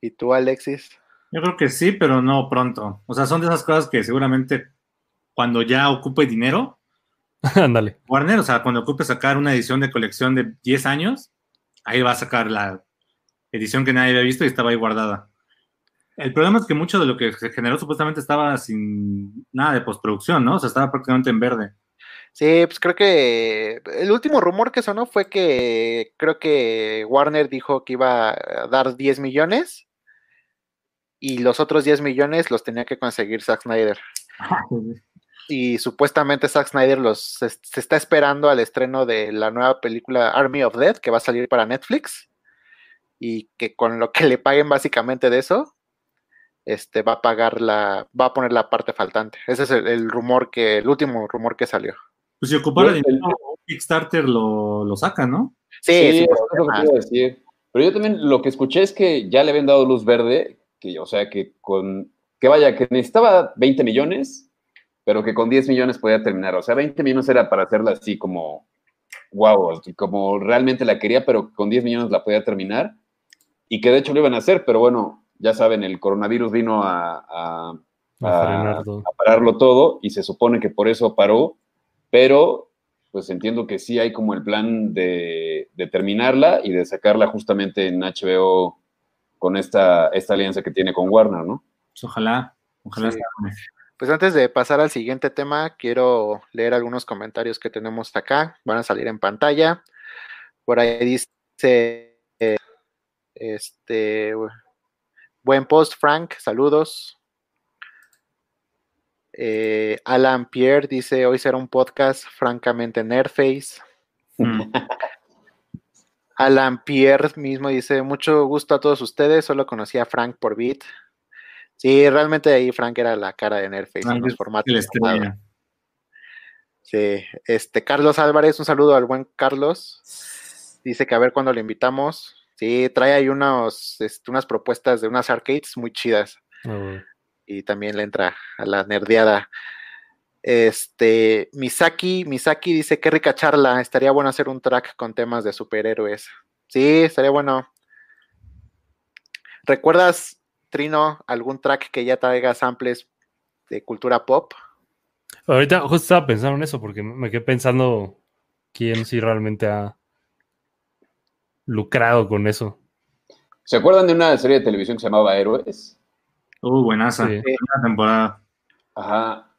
¿Y tú, Alexis?
Yo creo que sí, pero no pronto. O sea, son de esas cosas que seguramente cuando ya ocupe dinero,
Ándale.
Warner, o sea, cuando ocupe sacar una edición de colección de 10 años, ahí va a sacar la edición que nadie había visto y estaba ahí guardada. El problema es que mucho de lo que se generó supuestamente estaba sin nada de postproducción, ¿no? O sea, estaba prácticamente en verde.
Sí, pues creo que el último rumor que sonó fue que creo que Warner dijo que iba a dar 10 millones y los otros 10 millones los tenía que conseguir Zack Snyder. y supuestamente Zack Snyder los se, está esperando al estreno de la nueva película Army of Dead que va a salir para Netflix y que con lo que le paguen básicamente de eso este va a pagar la va a poner la parte faltante ese es el, rumor que el último rumor que salió
pues si ocupara dinero Kickstarter lo, lo saca no
sí, sí, es lo que decir pero yo también lo que escuché es que ya le habían dado luz verde que o sea que con que vaya que necesitaba 20 millones pero que con 10 millones podía terminar. O sea, 20 millones era para hacerla así como, wow, como realmente la quería, pero con 10 millones la podía terminar. Y que de hecho lo iban a hacer, pero bueno, ya saben, el coronavirus vino a, a, pararlo todo y se supone que por eso paró, pero pues entiendo que sí hay como el plan de, terminarla y de sacarla justamente en HBO con esta, esta alianza que tiene con Warner, ¿no?
Pues ojalá, ojalá.
Pues antes de pasar al siguiente tema, quiero leer algunos comentarios que tenemos acá. Van a salir en pantalla. Por ahí dice, este, buen post, Frank, saludos. Eh, Alan Pierre dice, hoy será un podcast francamente Nerface. Mm. Alan Pierre mismo dice, mucho gusto a todos ustedes, solo conocí a Frank por Beat. Sí, realmente ahí Frank era la cara de Nerface en los formatos. Sí, este Carlos Álvarez, un saludo al buen Carlos. Dice que a ver cuándo le invitamos. Sí, trae ahí unos, este, unas propuestas de unas arcades muy chidas. Ah, y también le entra a la nerdeada. Este, Misaki, Misaki dice, qué rica charla, estaría bueno hacer un track con temas de superhéroes. Sí, estaría bueno. ¿Recuerdas Trino, algún track que ya traiga samples de cultura pop?
Ahorita justo estaba pensando en eso porque me quedé pensando quién sí realmente ha lucrado con eso.
¿Se acuerdan de una serie de televisión que se llamaba Héroes?
Uh, buenaza. Sí. temporada.
Ajá.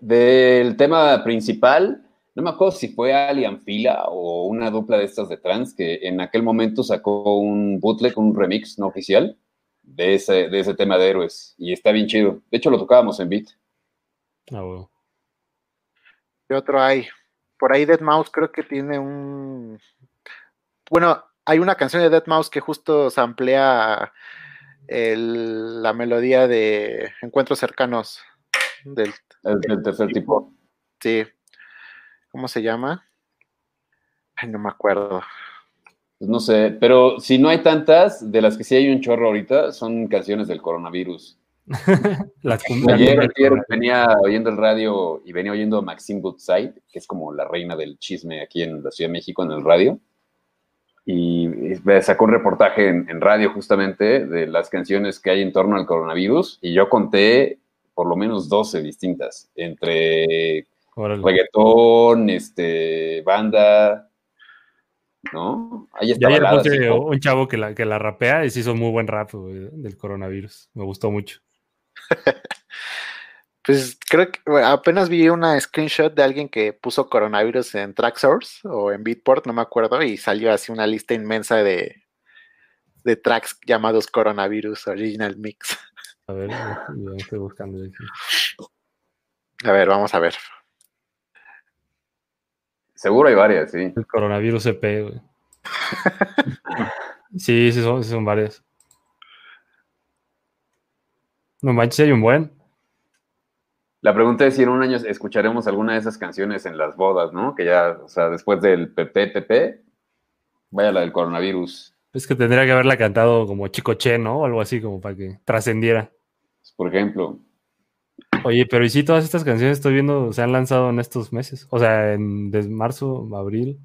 Del tema principal, no me acuerdo si fue Alien Fila o una dupla de estas de trans que en aquel momento sacó un bootleg, un remix no oficial de ese, de ese tema de héroes. Y está bien chido. De hecho, lo tocábamos en beat.
Ah, bueno.
¿Qué otro hay? Por ahí Dead Mouse creo que tiene un. Bueno, hay una canción de Dead Mouse que justo samplea el, la melodía de Encuentros Cercanos del,
del tercer tipo.
Sí. ¿Cómo se llama? Ay, no me acuerdo.
Pues no sé, pero si no hay tantas, de las que sí hay un chorro ahorita, son canciones del coronavirus. ayer, ayer venía oyendo el radio y venía oyendo a Maxine Goodside, que es como la reina del chisme aquí en la Ciudad de México en el radio. Y sacó un reportaje en, radio justamente de las canciones que hay en torno al coronavirus y yo conté por lo menos 12 distintas, entre reggaetón, este, banda, ¿no?
Ahí está. Ya un chavo que la, que la rapea y se hizo muy buen rap del coronavirus. Me gustó mucho.
Pues creo que bueno, apenas vi una screenshot de alguien que puso coronavirus en TrackSource o en Beatport, no me acuerdo, y salió así una lista inmensa de, de tracks llamados Coronavirus Original Mix.
A ver, yo estoy buscando. aquí.
A ver, vamos a ver.
Seguro hay varias, sí.
El coronavirus EP, güey. Sí, sí son, sí son varias. No manches, hay un buen.
La pregunta es si en un año escucharemos alguna de esas canciones en las bodas, ¿no? Que ya, o sea, después del PPPP, vaya la del coronavirus.
Es que tendría que haberla cantado como Chico Che, ¿no? O algo así, como para que trascendiera.
Por ejemplo,
Oye, pero y sí, todas estas canciones estoy viendo se han lanzado en estos meses. O sea, en desde marzo, abril.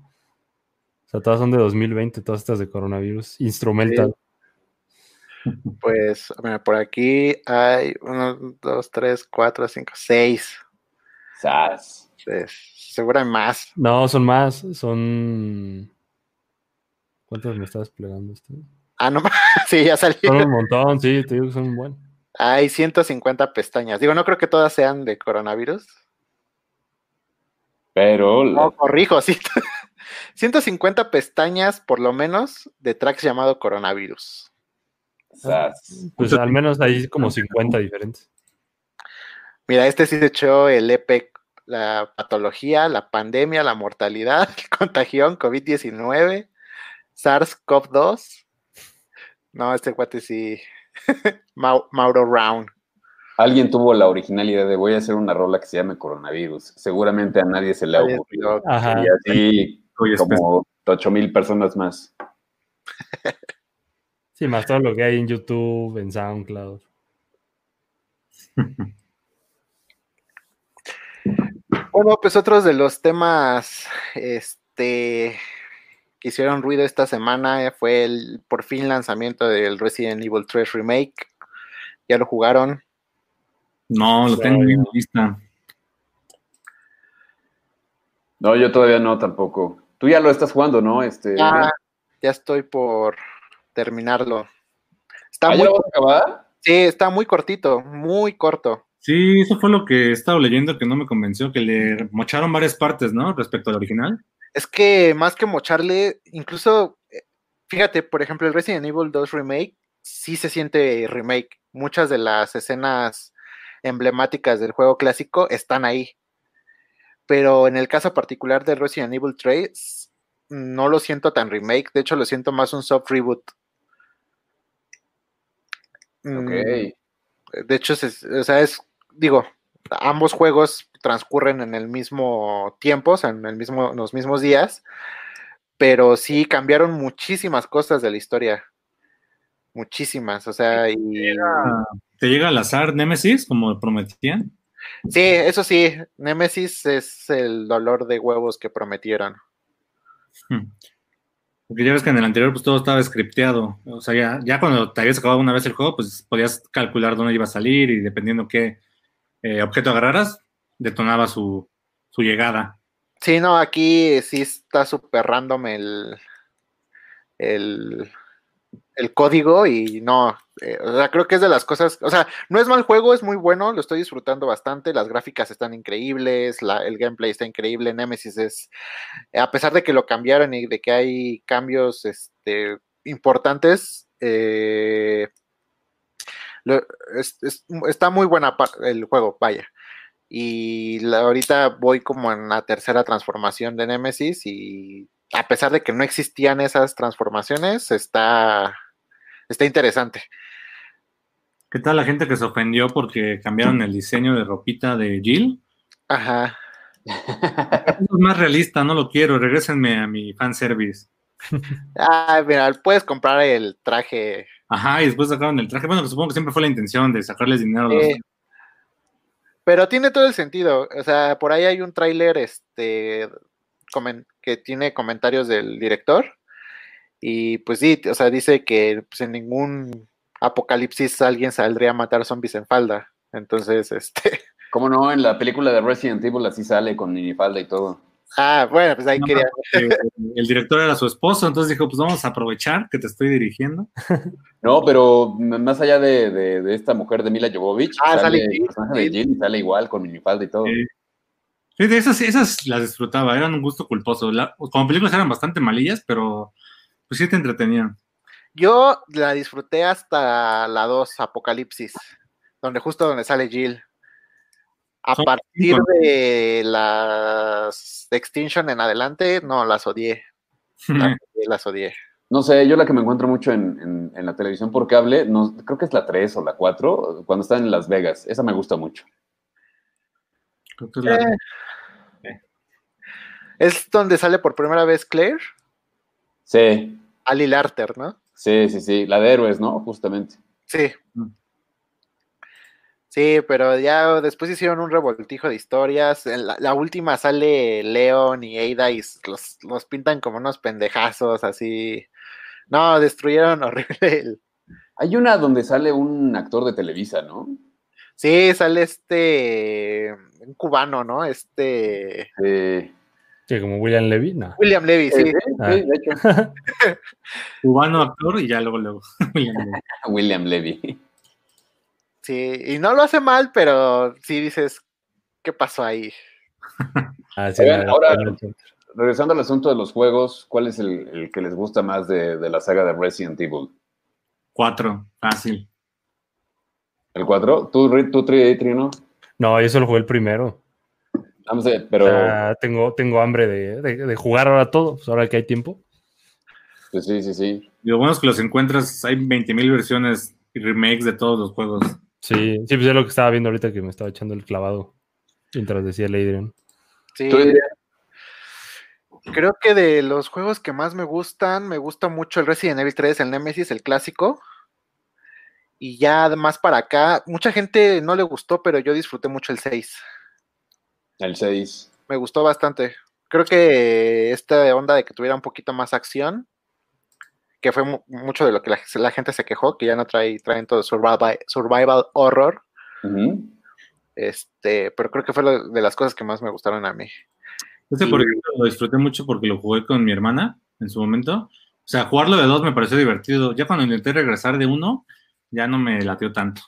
O sea, todas son de 2020, todas estas de coronavirus. Instrumental.
Pues, mira, por aquí hay uno, dos, tres, cuatro, cinco, seis.
¡zas!
Pues, seguro hay más.
No, son más. Son. ¿Cuántas me está desplegando esto?
Ah, no, sí, ya salió.
Son un montón, sí, te digo que son un buen.
Hay 150 pestañas. Digo, no creo que todas sean de coronavirus.
Pero
No, corrijo, sí. 150 pestañas, por lo menos, de tracks llamado coronavirus.
¡Zas!
Pues al menos hay como 50 diferentes.
Mira, este sí se echó el EP, la patología, la pandemia, la mortalidad, el contagión, COVID-19, SARS-CoV-2. No, este cuate sí. Mau- Mauro Brown.
Alguien tuvo la originalidad de voy a hacer una rola que se llame coronavirus. Seguramente a nadie se le ha ocurrido.
Ajá.
Y así como 8 mil personas más.
Sí, más todo lo que hay en YouTube, en SoundCloud.
Bueno, pues otros de los temas este, que hicieron ruido esta semana eh, fue el por fin lanzamiento del Resident Evil 3 Remake. Ya lo jugaron.
No, lo tengo bien lista.
No, yo todavía no tampoco. Tú ya lo estás jugando, ¿no? Este,
Ya, ya estoy por terminarlo. Está
¿Ah, ya
muy,
lo vas a acabar?
sí, está muy cortito, muy corto.
Sí, eso fue lo que he estado leyendo que no me convenció, que le mocharon varias partes, ¿no? Respecto al original.
Es que más que mocharle, incluso, eh, fíjate, por ejemplo, el Resident Evil 2 Remake sí se siente remake. Muchas de las escenas emblemáticas del juego clásico están ahí. Pero en el caso particular de Resident Evil 3, no lo siento tan remake, de hecho lo siento más un soft reboot. Mm,
Ok.
De hecho, se- o sea, es, digo, ambos juegos transcurren en el mismo tiempo, o sea, en el mismo, en los mismos días, pero sí cambiaron muchísimas cosas de la historia. Muchísimas, o sea, y
¿Te llega al azar Nemesis, como prometían?
sí, eso sí, Nemesis es el dolor de huevos que prometieron.
Hmm. Porque ya ves que en el anterior pues todo estaba scripteado. O sea, ya, ya cuando te habías acabado una vez el juego, pues podías calcular dónde iba a salir y dependiendo qué eh, objeto agarraras, detonaba su, su llegada.
Sí, no, aquí sí está súper random el, el, el código y no, eh, o sea, creo que es de las cosas, o sea, no es mal juego, es muy bueno, lo estoy disfrutando bastante, las gráficas están increíbles, el gameplay está increíble, Nemesis es, a pesar de que lo cambiaron y de que hay cambios este, importantes, eh, está muy buena el juego, vaya. Y ahorita voy como en la tercera transformación de Nemesis y a pesar de que no existían esas transformaciones, está, está interesante.
¿Qué tal la gente que se ofendió porque cambiaron el diseño de ropita de Jill?
Ajá.
Es más realista, no lo quiero. Regrésenme a mi fanservice.
Ah, mira, puedes comprar el traje.
Ajá, y después sacaron el traje. Bueno, que supongo que siempre fue la intención de sacarles dinero a los.
eh, pero tiene todo el sentido. O sea, por ahí hay un tráiler este, que tiene comentarios del director. Y pues sí, o sea, dice que pues, en ningún apocalipsis alguien saldría a matar zombies en falda. Entonces, este,
¿Cómo no? En la película de Resident Evil así sale con minifalda y todo.
Ah, bueno, pues ahí
No,
quería.
porque El director era su esposo, entonces dijo, pues vamos a aprovechar que te estoy dirigiendo.
No, pero más allá de, de- de esta mujer de Mila Jovovich,
Ah, sale
el
Jill.
personaje de Jill sale igual con minifalda y todo.
Sí. Sí, de esas, esas las disfrutaba, eran un gusto culposo. La- como películas eran bastante malillas, pero pues sí te entretenían.
Yo la disfruté hasta la 2, Apocalipsis, donde justo donde sale Jill. A
Son
partir
cinco.
de las Extinction en adelante, no, las odié. Las odié, las odié.
No sé, yo la que me encuentro mucho en, en- en la televisión por cable, no, creo que es la 3 o la 4, cuando está en Las Vegas. Esa me gusta mucho.
Creo que es la-
Eh. Es donde sale por primera vez Claire,
Sí,
Ali Larter, ¿no?
sí, sí, sí. La de héroes, ¿no? Justamente.
Sí.
Mm.
Sí, pero ya después hicieron un revoltijo de historias. En la, la última sale Leon y Ada y los, los pintan como unos pendejazos, así. No, destruyeron horrible. el-
Hay una donde sale un actor de Televisa, ¿no?
Sí, sale este. Un cubano, ¿no? Este.
Sí.
Que como William Levy, no.
William Levy, sí.
Sí,
Ah.
sí, de hecho.
cubano actor y ya luego luego.
William Levy.
Sí, y no lo hace mal, pero sí dices, ¿qué pasó ahí?
Ah, sí,
Oigan, ahora- Regresando al asunto de los juegos, ¿cuál es el, el que les gusta más de, de la saga de Resident Evil?
Cuatro, fácil.
¿El 4? ¿Tú, tú Tri, Trino?
No, yo solo jugué el primero.
Vamos a ver, pero
tengo, tengo hambre de, de- de jugar ahora todo, pues ahora que hay tiempo.
pues sí, sí, sí.
Y lo bueno es que los encuentras, hay 20.000 versiones y remakes de todos los juegos.
Sí, sí, pues es lo que estaba viendo ahorita que me estaba echando el clavado mientras decía el Adrian.
Sí, creo que de los juegos que más me gustan, me gusta mucho el Resident Evil 3, el Nemesis, el clásico. Y ya más para acá, mucha gente no le gustó, pero yo disfruté mucho el 6.
El 6.
Me gustó bastante. Creo que esta onda de que tuviera un poquito más acción, que fue mu- mucho de lo que la, la gente se quejó, que ya no trae, traen todo survival, survival horror. Este, pero creo que fue lo- de las cosas que más me gustaron a mí.
Este, por ejemplo, lo disfruté mucho porque lo jugué con mi hermana en su momento. O sea, jugarlo de dos me pareció divertido. Ya cuando intenté regresar de uno, ya no me latió tanto.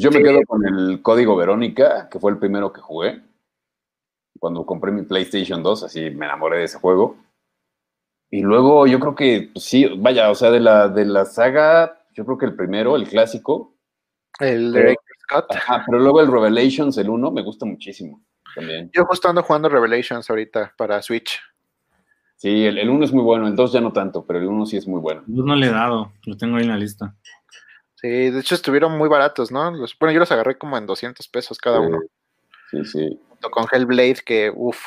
Yo me quedo con el código Verónica, que fue el primero que jugué. Cuando compré mi PlayStation 2, así me enamoré de ese juego. Y luego yo creo que, pues sí, vaya, o sea, de la, de la saga, yo creo que el primero, el clásico.
El
Pero-
Director Scott.
Ajá, pero luego el Revelations, el 1, me gusta muchísimo también.
Yo justo ando jugando Revelations ahorita para Switch.
Sí, el, el 1 es muy bueno, el 2 ya no tanto, pero el 1 sí es muy bueno.
Yo no le he dado, lo tengo ahí en la lista.
Sí, de hecho estuvieron muy baratos, ¿no? Los- bueno, yo los agarré como en 200 pesos cada uno.
Sí, sí.
Junto con Hellblade, que, uff,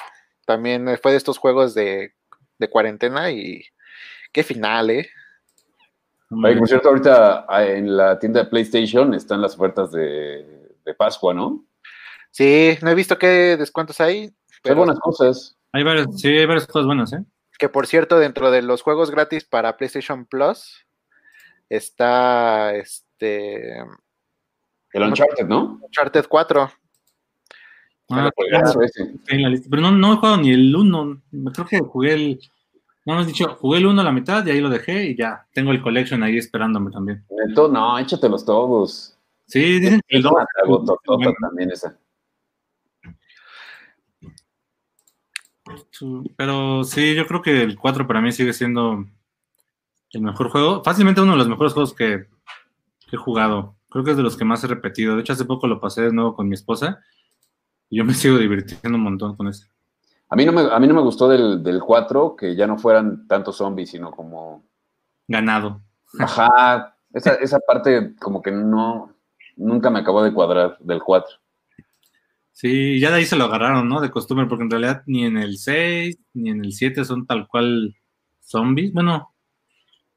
también fue de estos juegos de, de cuarentena y qué final, ¿eh?
Oye, por cierto, ahorita ah, en la tienda de PlayStation están las ofertas de, de Pascua, ¿no?
Sí, no he visto qué descuentos hay,
Hay
pero
buenas cosas.
Hay varias, sí, hay varias cosas buenas, ¿eh?
que por cierto, dentro de los juegos gratis para PlayStation Plus está este
El Uncharted, ¿no?
Uncharted 4.
Ah,
Juegazo ese.
está en la lista. Pero no, no he jugado ni el 1. Creo que jugué el. No me has dicho, jugué el 1 a la mitad y ahí lo dejé y ya. Tengo el collection ahí esperándome también.
Neto, no, échatelos todos.
Sí, dicen que el
Es
2.
una tragototota también esa.
Pero sí, yo creo que el 4 para mí sigue siendo el mejor juego. Fácilmente uno de los mejores juegos que, que he jugado. Creo que es de los que más he repetido. De hecho, hace poco lo pasé de nuevo con mi esposa y yo me sigo divirtiendo un montón con eso.
A mí no me, a mí no me gustó del, del 4 que ya no fueran tantos zombies, sino como.
Ganado.
Ajá. Esa, esa parte como que no. Nunca me acabó de cuadrar del 4.
Sí, ya de ahí se lo agarraron, ¿no? De costumbre, porque en realidad ni en el 6 ni en el 7 son tal cual zombies. Bueno,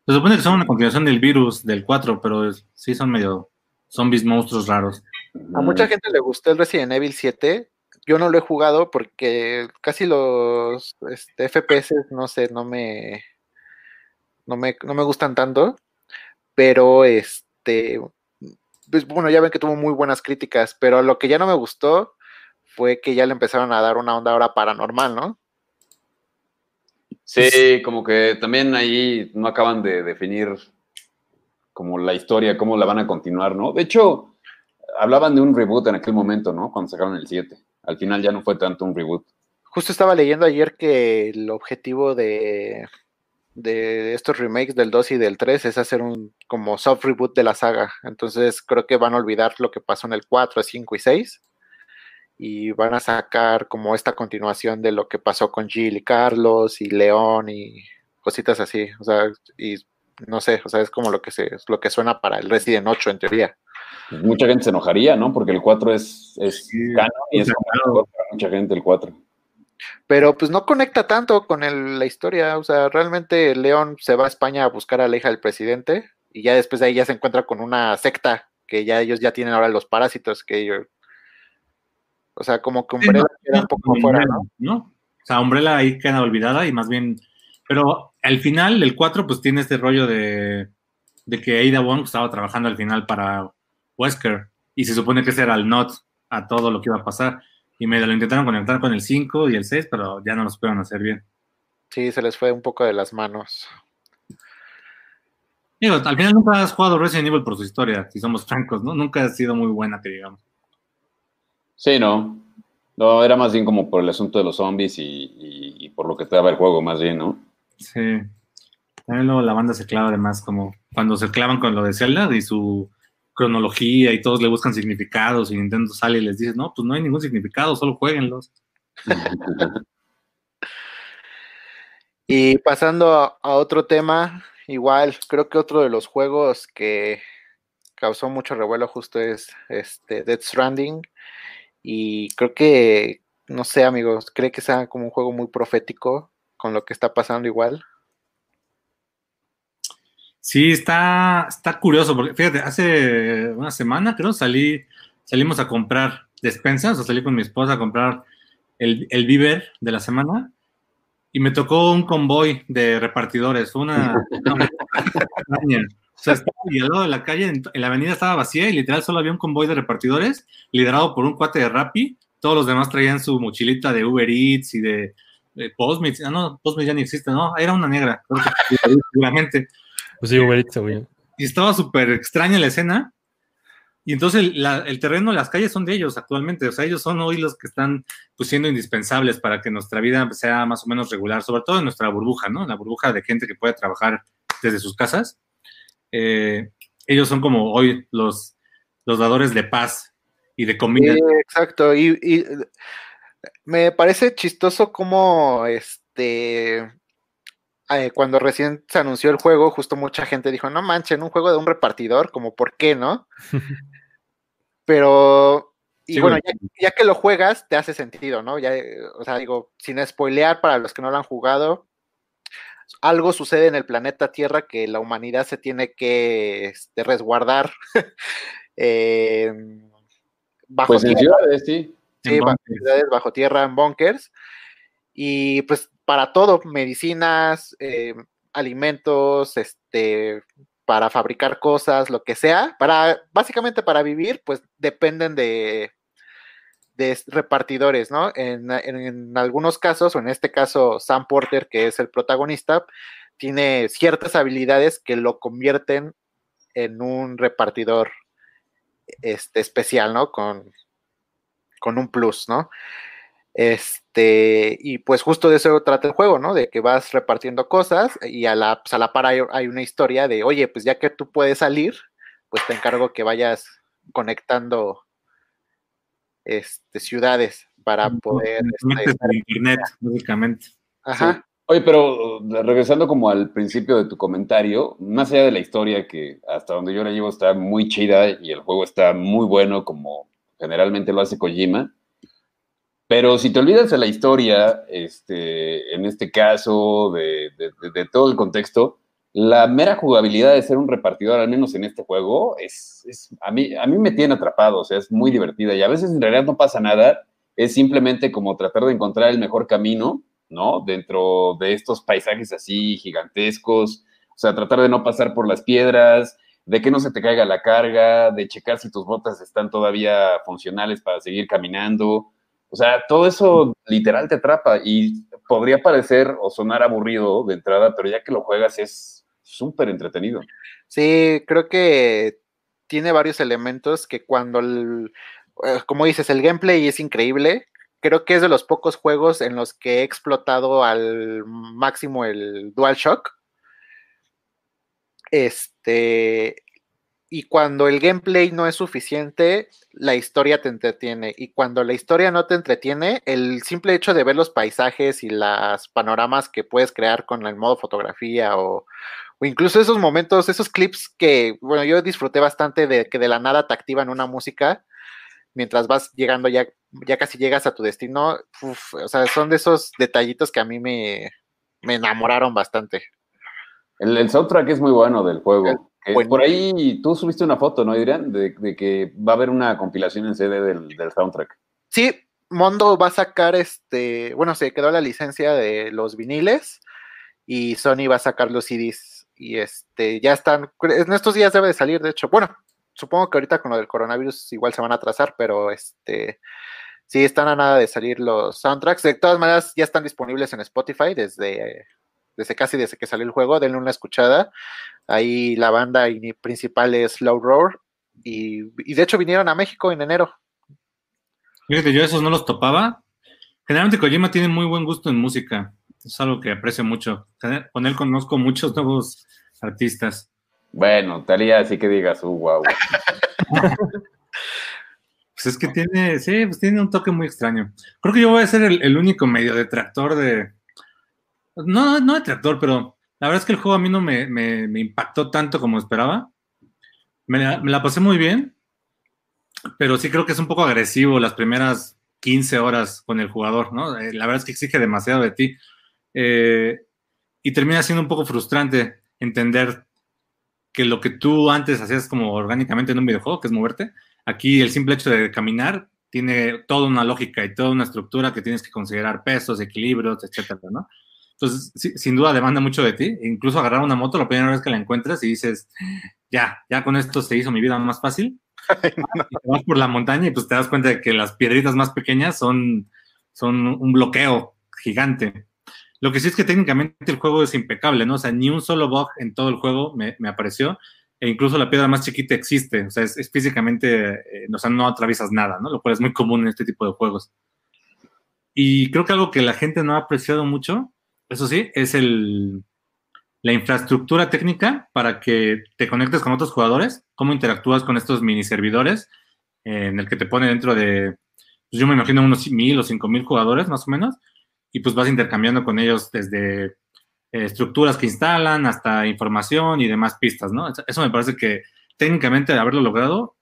se supone que son una continuación del virus del 4, pero sí son medio zombies monstruos raros.
A mucha gente le gustó el Resident Evil 7. Yo no lo he jugado porque casi los este, FPS, no sé, no me, no me, no me gustan tanto. Pero este, pues bueno, ya ven que tuvo muy buenas críticas. Pero lo que ya no me gustó fue que ya le empezaron a dar una onda ahora paranormal, ¿no?
Sí, como que también ahí no acaban de definir como la historia, cómo la van a continuar, ¿no? De hecho, hablaban de un reboot en aquel momento, ¿no? Cuando sacaron el 7. Al final ya no fue tanto un reboot.
Justo estaba leyendo ayer que el objetivo de, de estos remakes del 2 y del 3 es hacer un como soft reboot de la saga. Entonces creo que van a olvidar lo que pasó en el 4, 5 y 6 y van a sacar como esta continuación de lo que pasó con Jill y Carlos y León y cositas así. O sea, y no sé, o sea, es como lo que se, lo que suena para el Resident 8 en teoría.
Mucha gente se enojaría, ¿no? Porque el 4 es, es canon y es para mucha gente el 4.
Pero pues no conecta tanto con el- la historia, o sea, realmente León se va a España a buscar a la hija del presidente y ya después de ahí ya se encuentra con una secta que ya ellos ya tienen ahora los parásitos que ellos... O sea, como que
Sí,
Umbrella
no,
queda un poco fuera,
Umbrella,
¿no?
¿no? O sea, Umbrella ahí queda olvidada y más bien. Pero al final, el 4, pues tiene este rollo de, de que Ada Wong estaba trabajando al final para Wesker y se supone que ese era el not a todo lo que iba a pasar. Y me lo intentaron conectar con el 5 y el 6, pero ya no lo supieron hacer bien.
Sí, se les fue un poco de las manos.
Digo, al final nunca has jugado Resident Evil por su historia, si somos francos, ¿no? Nunca ha sido muy buena, que digamos.
Sí, no. No, era más bien como por el asunto de los zombies y, y- y por lo que te daba el juego, más bien, ¿no?
Sí. También luego la banda se clava además como cuando se clavan con lo de Zelda y su cronología y todos le buscan significados y Nintendo sale y les dice, no, pues no hay ningún significado, solo jueguenlos.
Y pasando a, a otro tema, igual, creo que otro de los juegos que causó mucho revuelo justo es este Death Stranding. Y creo que, no sé, amigos, cree que sea como un juego muy profético con lo que está pasando igual.
Sí, está, está curioso, porque fíjate, hace una semana creo salí, salimos a comprar despensas, o salí con mi esposa a comprar el, el víver de la semana y me tocó un convoy de repartidores. Una, sea, estaba y al lado de la calle, en, la avenida estaba vacía y literal solo había un convoy de repartidores liderado por un cuate de Rappi. Todos los demás traían su mochilita de Uber Eats y de, de Postmates. Ah, no, Postmates ya ni existe, ¿no? Era una negra, creo que seguramente.
Pues sí, Uber Eats, yo.
Y estaba súper extraña la escena. Y entonces la- el terreno, las calles son de ellos actualmente. O sea, ellos son hoy los que están pues, siendo indispensables para que nuestra vida sea más o menos regular, sobre todo en nuestra burbuja, ¿no? La burbuja de gente que puede trabajar desde sus casas. Eh, ellos son como hoy los, los dadores de paz y de comida.
Sí, exacto. Y, y me parece chistoso como este eh, cuando recién se anunció el juego, justo mucha gente dijo, no manchen, un juego de un repartidor, como por qué, ¿no? Pero, y
Sí,
bueno, ya, ya que lo juegas, te hace sentido, ¿no? Ya, o sea, digo, sin spoilear para los que no lo han jugado, algo sucede en el planeta Tierra que la humanidad se tiene que este, resguardar eh, bajo
Pues en
tierra.
ciudades, sí.
Sí,
En
bajo,
bunkers.
ciudades, bajo tierra, en bunkers. Y pues para todo, medicinas, eh, alimentos, este, para fabricar cosas, lo que sea, para, básicamente para vivir, pues dependen de, de repartidores, ¿no? En, en- en algunos casos, o en este caso, Sam Porter, que es el protagonista, tiene ciertas habilidades que lo convierten en un repartidor este, especial, ¿no? Con, con un plus, ¿no? Este, y pues justo de eso trata el juego, ¿no? De que vas repartiendo cosas y a la, pues, a la par hay, hay una historia de, oye, pues ya que tú puedes salir, pues te encargo que vayas conectando este, ciudades para poder... este,
internet, básicamente.
ajá,
Oye, pero uh, regresando como al principio de tu comentario, más allá de la historia que hasta donde yo la llevo está muy chida y el juego está muy bueno como generalmente lo hace Kojima, pero si te olvidas de la historia, este, en este caso, de, de- de- de todo el contexto, la mera jugabilidad de ser un repartidor, al menos en este juego, es, es- a, mí, a mí me tiene atrapado, o sea, es muy divertida y a veces en realidad no pasa nada, es simplemente como tratar de encontrar el mejor camino, ¿no? Dentro de estos paisajes así gigantescos, o sea, tratar de no pasar por las piedras, de que no se te caiga la carga, de checar si tus botas están todavía funcionales para seguir caminando. O sea, todo eso literal te atrapa y podría parecer o sonar aburrido de entrada, pero ya que lo juegas es súper entretenido.
Sí, creo que tiene varios elementos que cuando, el, eh, como dices, el gameplay es increíble. Creo que es de los pocos juegos en los que he explotado al máximo el DualShock. Este, y cuando el gameplay no es suficiente, la historia te entretiene. Y cuando la historia no te entretiene, el simple hecho de ver los paisajes y las panoramas que puedes crear con el modo fotografía o, incluso esos momentos, esos clips que, bueno, yo disfruté bastante de que de la nada te activan una música mientras vas llegando ya, ya casi llegas a tu destino. o sea, son de esos detallitos que a mí me, me enamoraron bastante.
El, el, soundtrack es muy bueno del juego. por ahí tú subiste una foto, ¿no, Adrián? De, de, que va a haber una compilación en CD del, del, soundtrack.
Sí, Mondo va a sacar este, bueno, se quedó la licencia de los viniles y Sony va a sacar los CDs y este, ya están, en estos días debe de salir, de hecho, bueno, supongo que ahorita con lo del coronavirus igual se van a atrasar, pero este, sí están a nada de salir los soundtracks, de todas maneras ya están disponibles en Spotify desde, desde casi desde que salió el juego, denle una escuchada, ahí la banda principal es Low Roar, y, y de hecho vinieron a México en enero.
Fíjate, yo esos no los topaba. Generalmente Kojima tiene muy buen gusto en música es algo que aprecio mucho. Con él conozco muchos nuevos artistas.
Bueno, Talía, así que digas, uh, wow.
pues es que tiene, sí, pues tiene un toque muy extraño. Creo que yo voy a ser el, único medio detractor de. No, no detractor, pero la verdad es que el juego a mí no me, impactó tanto como esperaba. Me me la pasé muy bien, pero sí creo que es un poco agresivo las primeras 15 horas con el jugador, ¿no? Eh, la verdad es que exige demasiado de ti. Eh, y termina siendo un poco frustrante entender que lo que tú antes hacías como orgánicamente en un videojuego, que es moverte, aquí el simple hecho de caminar tiene toda una lógica y toda una estructura que tienes que considerar pesos, equilibrios, etcétera, ¿no? Entonces, sin duda demanda mucho de ti. Incluso agarrar una moto la primera vez que la encuentras y dices, ya, ya con esto se hizo mi vida más fácil. Y te vas por la montaña y pues te das cuenta de que las piedritas más pequeñas son, son un bloqueo gigante. Lo que sí es que técnicamente el juego es impecable, ¿no? O sea, ni un solo bug en todo el juego me, apareció. E incluso la piedra más chiquita existe. O sea, es, físicamente, eh, o sea, no atraviesas nada, ¿no? Lo cual es muy común en este tipo de juegos. Y creo que algo que la gente no ha apreciado mucho, eso sí, es el, la infraestructura técnica para que te conectes con otros jugadores, cómo interactúas con estos mini servidores, eh, en el que te pone dentro de, pues yo me imagino unos mil o cinco mil jugadores más o menos, y pues vas intercambiando con ellos desde eh, estructuras que instalan hasta información y demás pistas, ¿no? Eso me parece que técnicamente haberlo logrado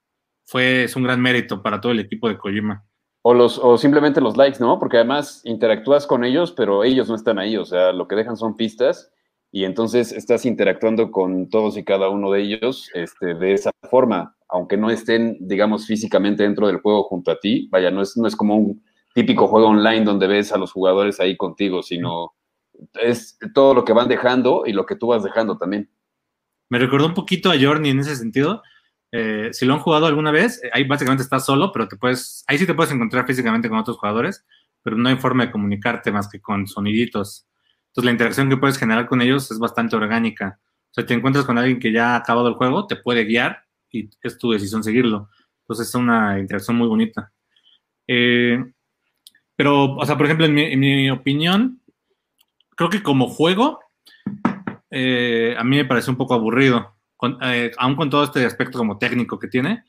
fue, es un gran mérito para todo el equipo de Kojima.
O, los, o simplemente los likes, ¿no? Porque además interactúas con ellos, pero ellos no están ahí, o sea, lo que dejan son pistas y entonces estás interactuando con todos y cada uno de ellos este, de esa forma, aunque no estén, digamos, físicamente dentro del juego junto a ti, vaya, no es, no es como un típico juego online donde ves a los jugadores ahí contigo, sino es todo lo que van dejando y lo que tú vas dejando también.
Me recordó un poquito a Journey en ese sentido. Eh, si lo han jugado alguna vez, eh, ahí básicamente estás solo, pero te puedes, ahí sí te puedes encontrar físicamente con otros jugadores, pero no hay forma de comunicarte más que con soniditos. Entonces la interacción que puedes generar con ellos es bastante orgánica. O sea, te encuentras con alguien que ya ha acabado el juego, te puede guiar y es tu decisión seguirlo. Entonces es una interacción muy bonita. Eh, pero, o sea, por ejemplo, en mi, opinión, creo que como juego, a mí me parece un poco aburrido. Eh, aún con todo este aspecto como técnico que tiene,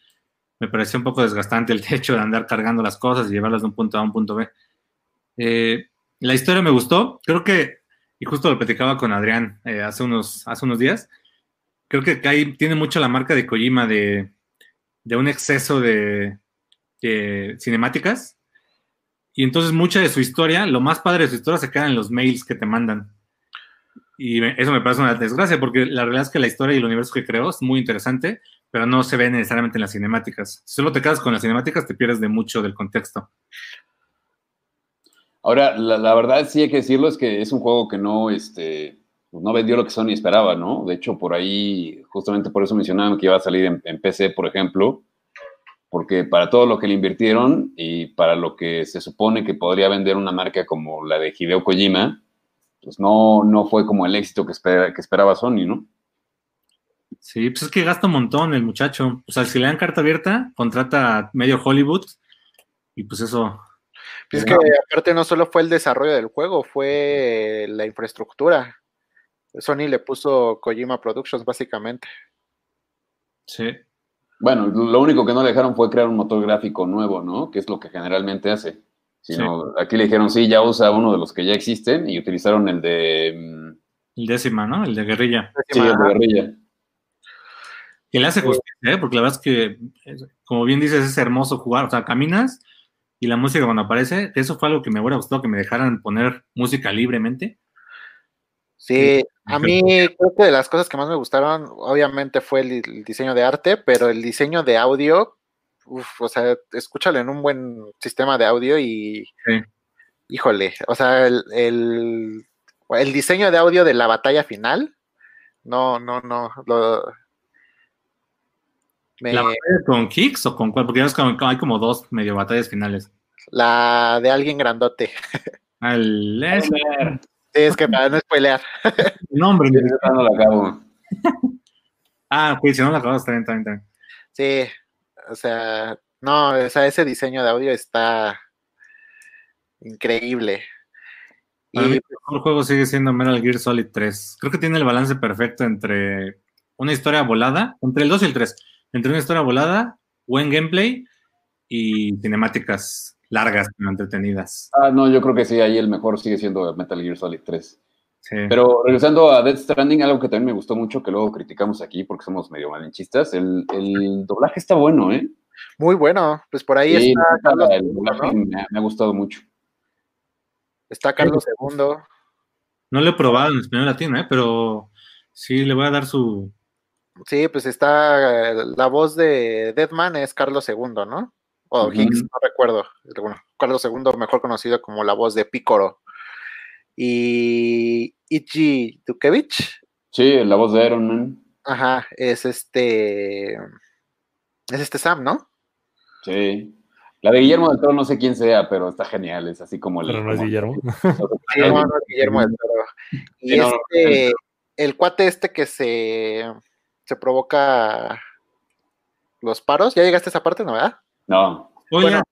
me parece un poco desgastante el hecho de andar cargando las cosas y llevarlas de un punto A a un punto B. Eh, la historia me gustó, creo que, y justo lo platicaba con Adrián hace, unos, hace unos días, creo que ahí tiene mucho la marca de Kojima de, un exceso de cinemáticas y entonces mucha de su historia, lo más padre de su historia se queda en los mails que te mandan. Y eso me parece una desgracia, porque la realidad es que la historia y el universo que creó es muy interesante, pero no se ve necesariamente en las cinemáticas. Si solo te quedas con las cinemáticas, te pierdes de mucho del contexto.
Ahora, la, verdad sí hay que decirlo, es que es un juego que no, este, no vendió lo que Sony esperaba, ¿no? De hecho, por ahí, justamente por eso mencionaban que iba a salir en PC, por ejemplo, porque para todo lo que le invirtieron y para lo que se supone que podría vender una marca como la de Hideo Kojima, pues no, no fue como el éxito que, espera, que esperaba Sony, ¿no?
Sí, pues es que gasta un montón el muchacho. O sea, si le dan carta abierta, contrata a medio Hollywood y pues eso.
Pues es que aparte no solo fue el desarrollo del juego, fue la infraestructura. Sony le puso Kojima Productions básicamente.
Sí.
Bueno, lo único que no le dejaron fue crear un motor gráfico nuevo, ¿no? Que es lo que generalmente hace. Sino, aquí le dijeron, sí, ya usa uno de los que ya existen y utilizaron el de... mm,
El décima, ¿no? El de guerrilla.
Sí, el de guerrilla.
Que le hace justicia, ¿eh? Porque la verdad es que, como bien dices, es hermoso jugar. O sea, caminas y la música cuando aparece, eso fue algo que me hubiera gustado que me dejaran poner música libremente.
Sí, a mí creo que de las cosas que más me gustaron, obviamente fue el, el diseño de arte, pero el diseño de audio, uf, o sea, escúchalo en un buen sistema de audio y,
Sí.
híjole, o sea, el, el, el diseño de audio de la batalla final, no, no, no, lo, me-
¿La batalla con Kicks o con cuál? Porque hay como dos medio batallas finales.
la de alguien grandote.
El es
Sí, es que para no spoilear.
nombre.
Sí, esa no la acabo.
Ah, ok, si no la acabas, está bien.
Sí, o sea, no, o sea, ese diseño de audio está increíble. Y
el mejor juego sigue siendo Metal Gear Solid 3. Creo que tiene el balance perfecto entre una historia volada, entre el 2 y el 3, entre una historia volada, buen gameplay y cinemáticas largas pero entretenidas.
Ah, no, yo creo que sí, ahí el mejor sigue siendo Metal Gear Solid 3.
Sí.
Pero regresando a Death Stranding, algo que también me gustó mucho, que luego criticamos aquí porque somos medio malinchistas, el, el doblaje está bueno, ¿eh?
muy bueno, pues por ahí
Sí,
está Carlos,
el
II,
doblaje
¿no?
me, ha- me ha gustado mucho.
Está Carlos II.
No lo he probado en español latino, ¿eh? pero sí le voy a dar su.
Sí, pues está la voz de Deadman es Carlos II, ¿no? O
Ujú.
Hicks, no recuerdo. Bueno, Carlos II, mejor conocido como la voz de Picoro. Y Ichi Dukevich,
Sí, la voz de Iron Man.
ajá, es este. Es este Sam, ¿no?
Sí. La de Guillermo del Toro no sé quién sea, pero está genial. Es así como el.
Pero no es Guillermo.
Sí, no, no, es Guillermo del Toro. Y
Sí, no, no,
este, el cuate este que se, se provoca los paros, ¿ya llegaste a esa parte, no, verdad?
No.
Oye,
Bueno.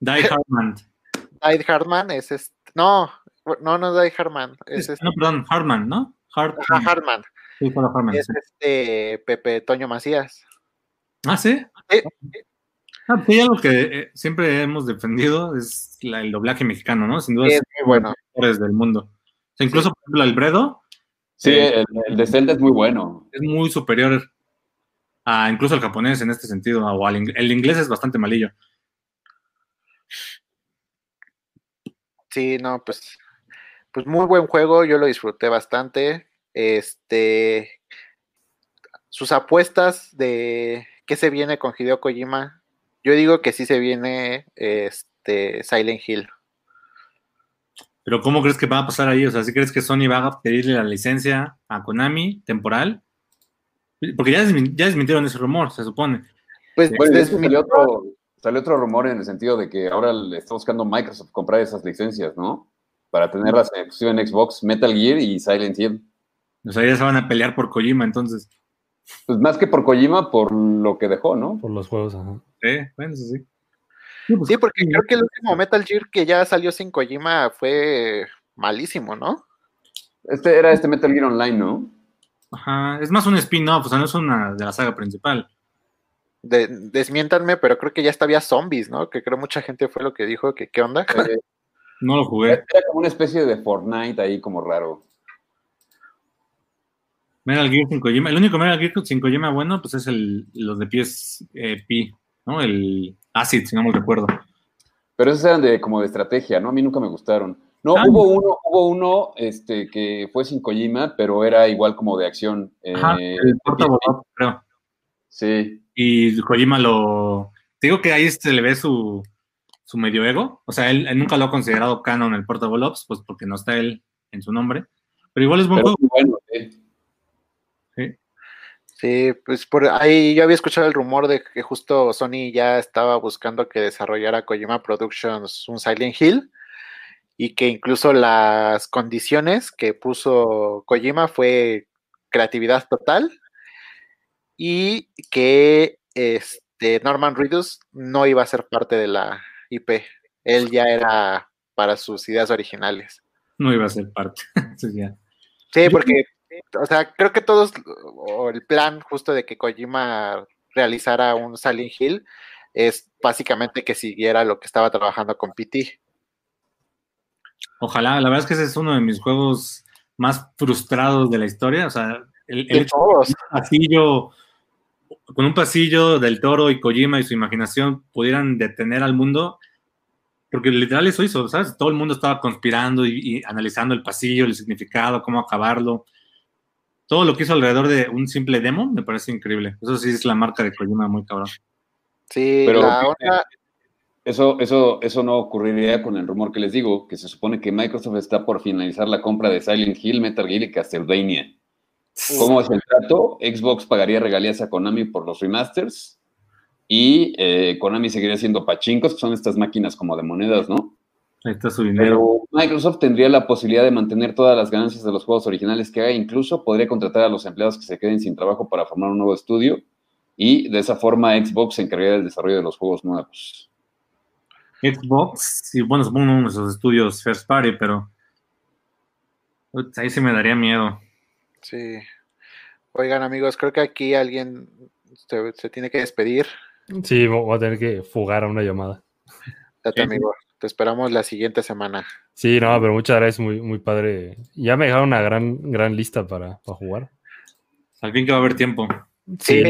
Die Hardman.
Die Hardman es este, no, no, no es Die Hardman, es este,
No, perdón, Hardman, ¿no? Hard-
ajá, Hardman,
Sí, fue la Hardman.
es este Pepe Toño Macías.
Ah, sí.
Sí.
Ah, hay algo que eh, siempre hemos defendido, es la- el doblaje mexicano, ¿no? Sin duda
Sí,
es
es muy bueno.
de los mejores del mundo. O sea, incluso, por ejemplo, Alfredo
Sí,
Sí.
el, el de Zelda es muy bueno.
es muy superior a incluso al japonés en este sentido, o al ing- el inglés es bastante malillo.
Sí, no, pues, pues muy buen juego, yo lo disfruté bastante. Este, sus apuestas de qué se viene con Hideo Kojima, yo digo que sí se viene este Silent Hill.
Pero ¿cómo crees que va a pasar ahí? O sea, ¿si crees que Sony va a pedirle la licencia a Konami temporal? Porque ya, ya desmintieron ese rumor, se supone.
Pues
salió otro, salió otro rumor en el sentido de que ahora le está buscando Microsoft comprar esas licencias, ¿no? Para tenerlas en exclusiva en Xbox, Metal Gear y Silent Hill.
O sea, ya se van a pelear por Kojima, entonces.
Pues más que por Kojima, por lo que dejó, ¿no?
Por los juegos, ajá.
Sí, bueno, eso sí. Sí, pues,
Sí, porque creo que el último Metal Gear que ya salió sin Kojima fue malísimo, ¿no?
Este era este Metal Gear Online, ¿no?
Ajá, es más un spin-off, o sea, no es una de la saga principal.
De- desmiéntanme, pero creo que ya hasta había zombies, ¿no? Que creo mucha gente fue lo que dijo, que qué onda.
No lo jugué.
era como una especie de Fortnite ahí como raro.
Metal Gear sin Kojima. El único Metal Gear sin Kojima bueno, pues es el, los de PSP, ¿no? El Acid, si no me recuerdo.
Pero esos eran de como de estrategia, ¿no? A mí nunca me gustaron. No,
Ah.
hubo uno, hubo uno este, que fue sin Kojima, pero era igual como de acción.
Ajá,
eh,
el Portable Up, creo.
sí,
Y Kojima lo. Te digo que ahí se le ve su, su medio ego. O sea, él, él nunca lo ha considerado canon el Portable Ops, pues porque no está él en su nombre. Pero igual es buen
pero
juego.
Sí,
pues por ahí yo había escuchado el rumor de que justo Sony ya estaba buscando que desarrollara Kojima Productions un Silent Hill y que incluso las condiciones que puso Kojima fue creatividad total y que este Norman Reedus no iba a ser parte de la IP. Él ya era para sus ideas originales.
No iba a ser parte.
sí, porque o sea, creo que todos, o el plan justo de que Kojima realizara un Silent Hill es básicamente que siguiera lo que estaba trabajando con PT.
Ojalá, la verdad es que ese es uno de mis juegos más frustrados de la historia. O sea, el, el pasillo, con un pasillo del toro y Kojima y su imaginación pudieran detener al mundo, porque literal eso hizo, ¿sabes? Todo el mundo estaba conspirando y analizando el pasillo, el significado, cómo acabarlo todo lo que hizo alrededor de un simple demo me parece increíble. Eso sí es la marca de Kojima muy cabrón.
Sí, pero
eso, eso, eso no ocurriría con el rumor que les digo, que se supone que Microsoft está por finalizar la compra de Silent Hill, Metal Gear y Castlevania. ¿Cómo es el trato? Xbox pagaría regalías a Konami por los remasters y eh, Konami seguiría siendo pachincos, que son estas máquinas como de monedas, ¿no?
Ahí está su dinero.
Microsoft tendría la posibilidad de mantener todas las ganancias de los juegos originales que haga, incluso podría contratar a los empleados que se queden sin trabajo para formar un nuevo estudio y de esa forma Xbox se encargaría del desarrollo de los juegos nuevos.
Xbox, sí, bueno, supongo uno de esos estudios first party, pero ahí sí me daría miedo.
Sí. Oigan, amigos, creo que aquí alguien se, tiene que despedir.
Sí, voy a tener que fugar a una llamada.
Date, amigo. Te esperamos la siguiente semana.
Sí, no, pero muchas gracias, muy, muy padre. Ya me dejaron una gran, gran lista para, jugar.
Al fin que va a haber tiempo.
Sí.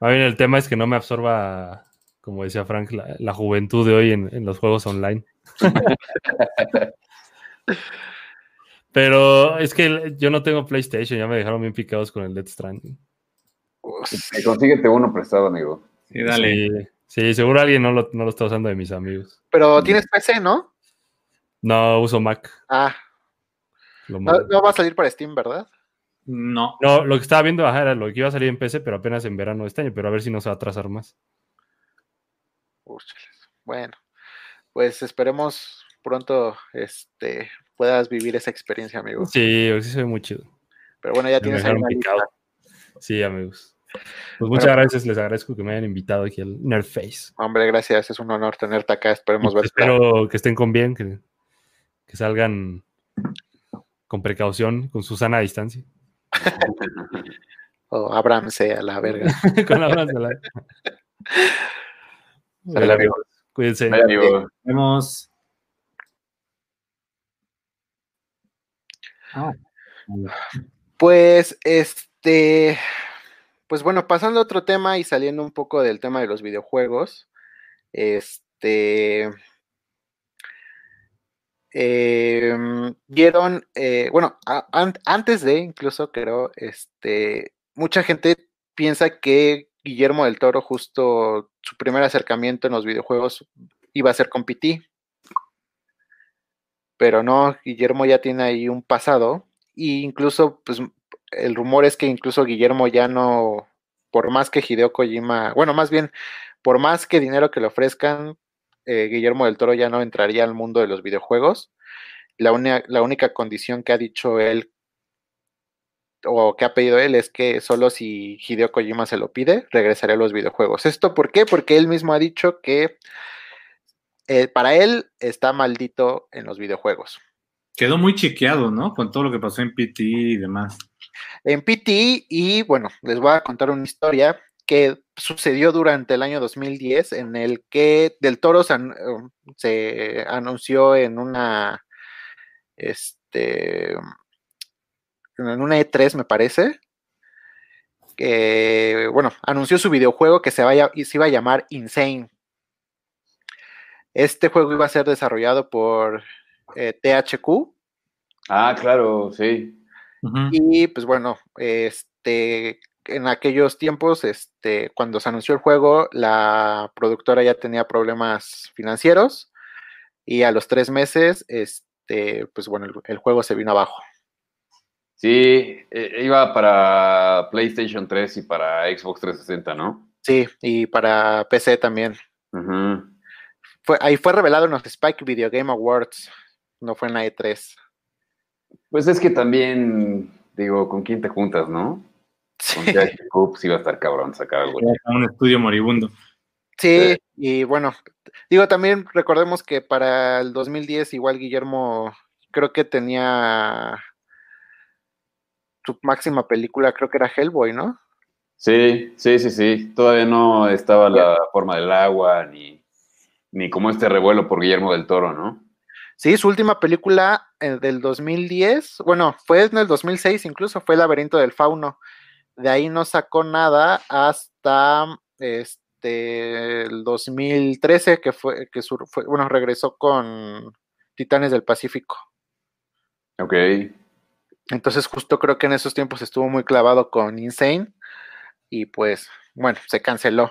a ver, el tema es que no me absorba, como decía Frank, la, juventud de hoy en, los juegos online. pero es que yo no tengo PlayStation, ya me dejaron bien picados con el Death Stranding.
Consíguete uno prestado, amigo.
Sí, dale.
Sí, seguro alguien no lo, no lo, está usando de mis amigos.
Pero tienes PC, ¿no?
No, uso Mac.
Ah. No, va a salir para Steam, ¿verdad?
No.
No, lo que estaba viendo era lo que iba a salir en PC, pero apenas en verano de este año, pero a ver si no se va a atrasar más.
Bueno, pues esperemos pronto este, puedas vivir esa experiencia, amigo.
Sí, sí se ve muy chido.
Pero bueno, ya tienes ahí
Sí, amigos. Pues muchas gracias, les agradezco que me hayan invitado aquí al Nerdface.
Hombre, gracias, es un honor tenerte acá, esperemos ver.
Espero que estén con bien, que, salgan con precaución, con su sana distancia.
o Abraham sea la verga.
con Abraham sea la Cuídense.
Nos vemos.
Ah. Pues este pues bueno, pasando a otro tema y saliendo un poco del tema de los videojuegos, este, em, vieron, eh, bueno, antes de, incluso creo, este, mucha gente piensa que Guillermo del Toro, justo su primer acercamiento en los videojuegos iba a ser con PT. Pero no, Guillermo ya tiene ahí un pasado. E incluso, pues, el rumor es que incluso Guillermo ya no, por más que Hideo Kojima, bueno, más bien, por más que dinero que le ofrezcan, eh, Guillermo del Toro ya no entraría al mundo de los videojuegos. La, la única condición que ha dicho él o que ha pedido él es que solo si Hideo Kojima se lo pide, regresaría a los videojuegos. ¿Esto por qué? Porque él mismo ha dicho que eh, para él está maldito en los videojuegos.
Quedó muy chiqueado, ¿no? Con todo lo que pasó en PT y demás
en PT y bueno, les voy a contar una historia que sucedió durante el año 2010 en el que Del Toro se, anunció en una este en una E3 me parece que bueno, anunció su videojuego que se, vaya, se iba a llamar Insane. Este juego iba a ser desarrollado por eh, THQ.
Ah, claro, sí.
Y pues bueno, este, en aquellos tiempos, este, cuando se anunció el juego, la productora ya tenía problemas financieros y a los tres meses, este, pues bueno, el, juego se vino abajo.
Sí, eh, iba para PlayStation 3 y para Xbox 360, ¿no?
Sí, y para PC también. Fue, ahí fue revelado en los Spike Video Game Awards, no fue en la E E3.
Pues es que también, digo, ¿con quién te juntas, no? Con
Sí,
Jack Coops iba a estar cabrón sacar algo.
Un estudio moribundo.
sí, y bueno, digo, también recordemos que para el 2010 igual Guillermo creo que tenía su máxima película, creo que era Hellboy, ¿no?
Sí, sí, sí, sí. Todavía no estaba la forma del agua, ni, ni como este revuelo por Guillermo del Toro, ¿no?
Sí, su última película eh, del 2010, bueno, fue en el 2006 incluso, fue laberinto del fauno. De ahí no sacó nada hasta este el 2013 que fue que sur- fue, bueno, regresó con Titanes del Pacífico.
Ok.
Entonces justo creo que en esos tiempos estuvo muy clavado con Insane y pues bueno, se canceló.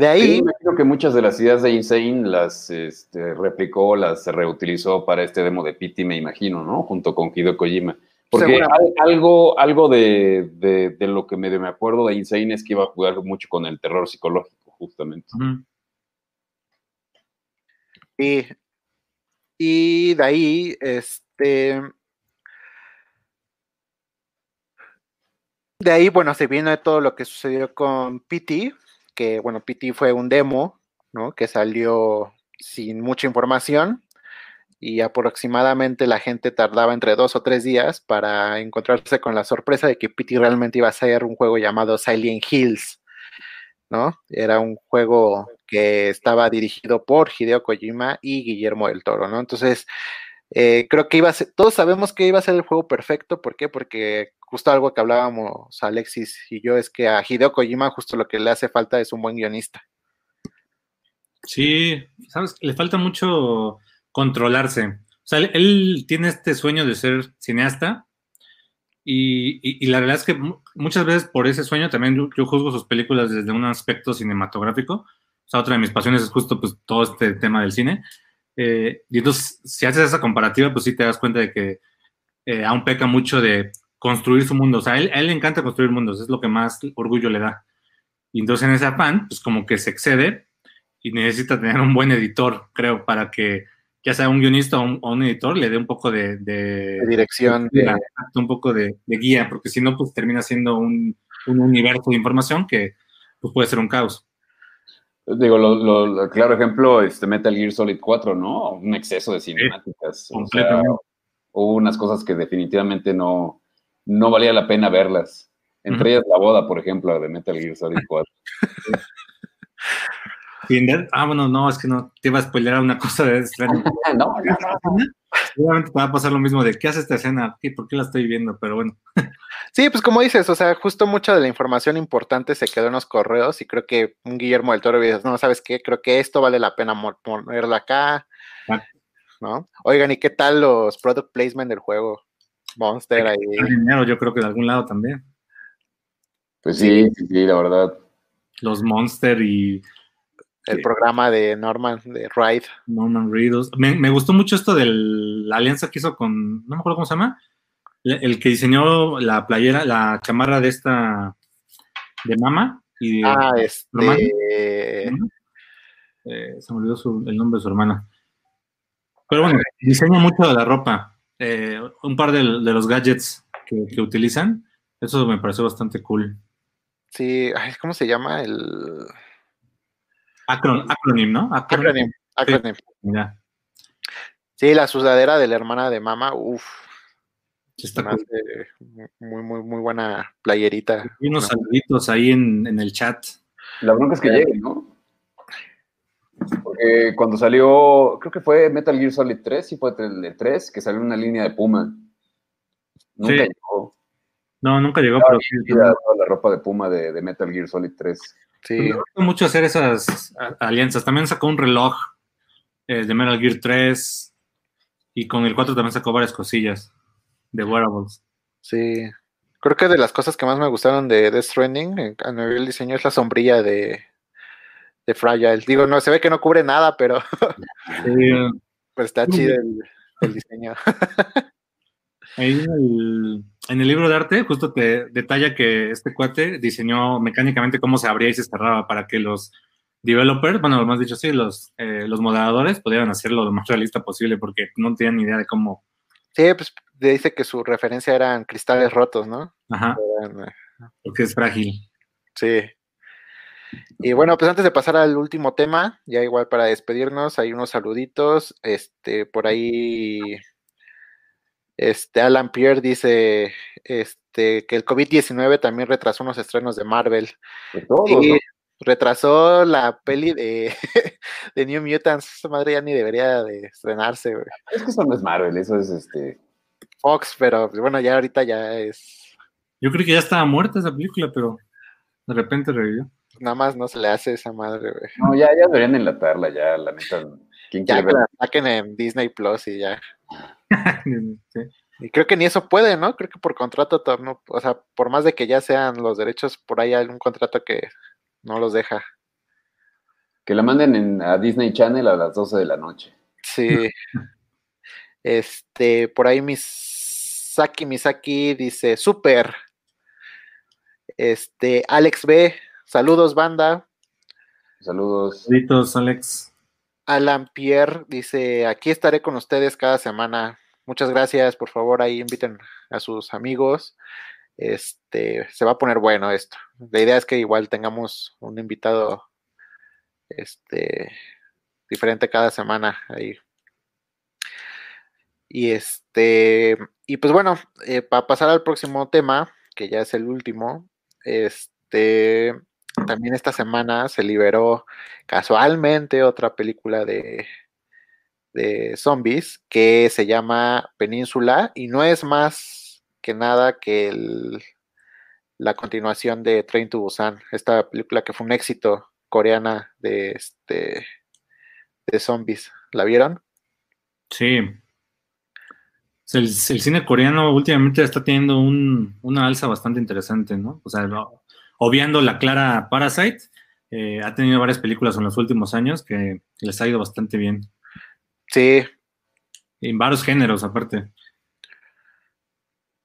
De
Sí,
ahí,
imagino que muchas de las ideas de Insane las este, replicó, las reutilizó para este demo de PT, me imagino, ¿no? Junto con Hideo Kojima. Porque algo, algo de, de- de lo que medio me acuerdo de Insane es que iba a jugar mucho con el terror psicológico, justamente.
Y, y de ahí, este, De ahí, bueno, se viene todo lo que sucedió con PT, que bueno, PT fue un demo, ¿no? Que salió sin mucha información y aproximadamente la gente tardaba entre dos o tres días para encontrarse con la sorpresa de que PT realmente iba a ser un juego llamado Silent Hills, ¿no? Era un juego que estaba dirigido por Hideo Kojima y Guillermo del Toro, ¿no? Entonces, eh, creo que iba a ser, todos sabemos que iba a ser el juego perfecto, ¿por qué? Porque justo algo que hablábamos Alexis y yo es que a Hideo Kojima justo lo que le hace falta es un buen guionista.
Sí, sabes, le falta mucho controlarse. O sea, él, tiene este sueño de ser cineasta y, y- la realidad es que mu- muchas veces por ese sueño también yo, yo juzgo sus películas desde un aspecto cinematográfico. O sea, otra de mis pasiones es justo pues todo este tema del cine. Eh, y entonces, si haces esa comparativa, pues sí te das cuenta de que eh, aún peca mucho de construir su mundo. O sea, a él, a él le encanta construir mundos, es lo que más orgullo le da. Y entonces en ese afán, pues como que se excede y necesita tener un buen editor, creo, para que ya sea un guionista o un, o un editor le dé un poco de, de,
De dirección,
de-
de-
un poco de, guía, porque si no, pues termina siendo un, un universo de información que pues, puede ser un caos.
Digo, lo, lo- lo- claro ejemplo, este Metal Gear Solid 4, ¿no? Un exceso de cinemáticas. o sea, hubo unas cosas que definitivamente no, no valía la pena verlas. Entre ellas la boda, por ejemplo, de Metal Gear Solid 4.
Y en- Ah, bueno, no, es que no, te iba a spoiler una cosa de
no, no, no.
Seguramente te va a pasar lo mismo de, ¿qué hace esta escena? ¿Y por qué la estoy viendo? Pero bueno.
Sí, pues como dices, o sea, justo mucha de la información importante se quedó en los correos y creo que un Guillermo del Toro dice, no, ¿sabes qué? Creo que esto vale la pena ponerlo acá,
Ah.
¿no? Oigan, ¿y qué tal los product placement del juego? Monster ahí.
Dinero, yo creo que de algún lado también.
Pues sí, sí, sí, la verdad.
Los Monster y
el programa de Norman, de Ride.
Norman Reedus. Me, me gustó mucho esto de la alianza que hizo con, no me acuerdo cómo se llama, el, que diseñó la playera, la chamarra de esta, de Mama. Y de,
Ah, este.
eh, se me olvidó su- el nombre de su hermana. Pero bueno, diseña mucho de la ropa. Eh, un par de, de los gadgets que, que utilizan, eso me pareció bastante cool.
Sí, ay, ¿cómo se llama? El.
Acron, acronym, ¿no?
Acronym. Acronym.
Ya,
Sí, la sudadera de la hermana de mamá, uff.
Sí está cool.
muy, muy, muy buena playerita.
Y unos
¿no?
saluditos ahí en, en el chat.
La bronca es que llegue, ¿no? Porque cuando salió, creo que fue Metal Gear Solid 3, sí fue el de 3, que salió una línea de Puma. Nunca
Sí.
llegó.
No, nunca llegó, pero sí,
toda la ropa de Puma de, de Metal Gear Solid 3.
Sí,
Me gusta mucho hacer esas alianzas. También sacó un reloj eh, de Metal Gear 3 y con el 4 también sacó varias cosillas de wearables.
sí. Creo que de las cosas que más me gustaron de Death Stranding en- a nivel diseño es la sombrilla de, de Fragile. Digo, no, se ve que no cubre nada, pero,
Eh,
pero está chido el diseño.
ahí el- en el libro de arte justo te detalla que este cuate diseñó mecánicamente cómo se abría y se cerraba para que los developers, bueno, más dicho, sí, los, eh, los moderadores pudieran hacerlo lo más realista posible porque no tenían ni idea de cómo.
Sí, pues dice que su referencia eran cristales rotos, ¿no?
Ajá.
Eran, eh,
Porque es frágil.
Sí. Y bueno, pues antes de pasar al último tema, ya igual para despedirnos, hay unos saluditos. Este, por ahí, este, Alan Pierre dice, este, que el COVID-19 también retrasó unos estrenos de Marvel.
De todos,
Y
¿no?
Retrasó la peli de, de New Mutants. Esa madre ya ni debería de estrenarse, güey.
Es que eso no es Marvel, eso es este.
Fox, pero pues, bueno, ya ahorita ya es,
Yo creí que ya estaba muerta esa película, pero de repente revivió.
nada más no se le hace esa madre, güey.
No, ya, ya deberían enlatarla, ya, la neta. ¿Quién
Ya
quiere
que
ver?
la saquen en Disney Plus y ya.
Sí.
Y creo que ni eso puede, ¿no? Creo que por contrato, to- no- o sea, por más de que ya sean los derechos, por ahí hay un contrato que no los deja.
Que la manden en- a Disney Channel a las 12 de la noche.
Sí. Este, por ahí Misaki Misaki dice, super. Este, Alex B, saludos banda.
Saludos.
Saluditos, Alex.
Alan Pierre dice, aquí estaré con ustedes cada semana. Muchas gracias, por favor, ahí inviten a sus amigos. Este, se va a poner bueno esto. La idea es que igual tengamos un invitado este diferente cada semana ahí. Y este, y pues bueno, para pasar al próximo tema, que ya es el último, este, también esta semana se liberó casualmente otra película de, de zombies que se llama Península y no es más que nada que el, la continuación de Train to Busan, esta película que fue un éxito coreana de este de zombies. ¿La vieron?
Sí. El, el cine coreano últimamente está teniendo un, una alza bastante interesante, ¿no? O sea, obviando la clara Parasite, eh, ha tenido varias películas en los últimos años que les ha ido bastante bien.
Sí.
En varios géneros, aparte.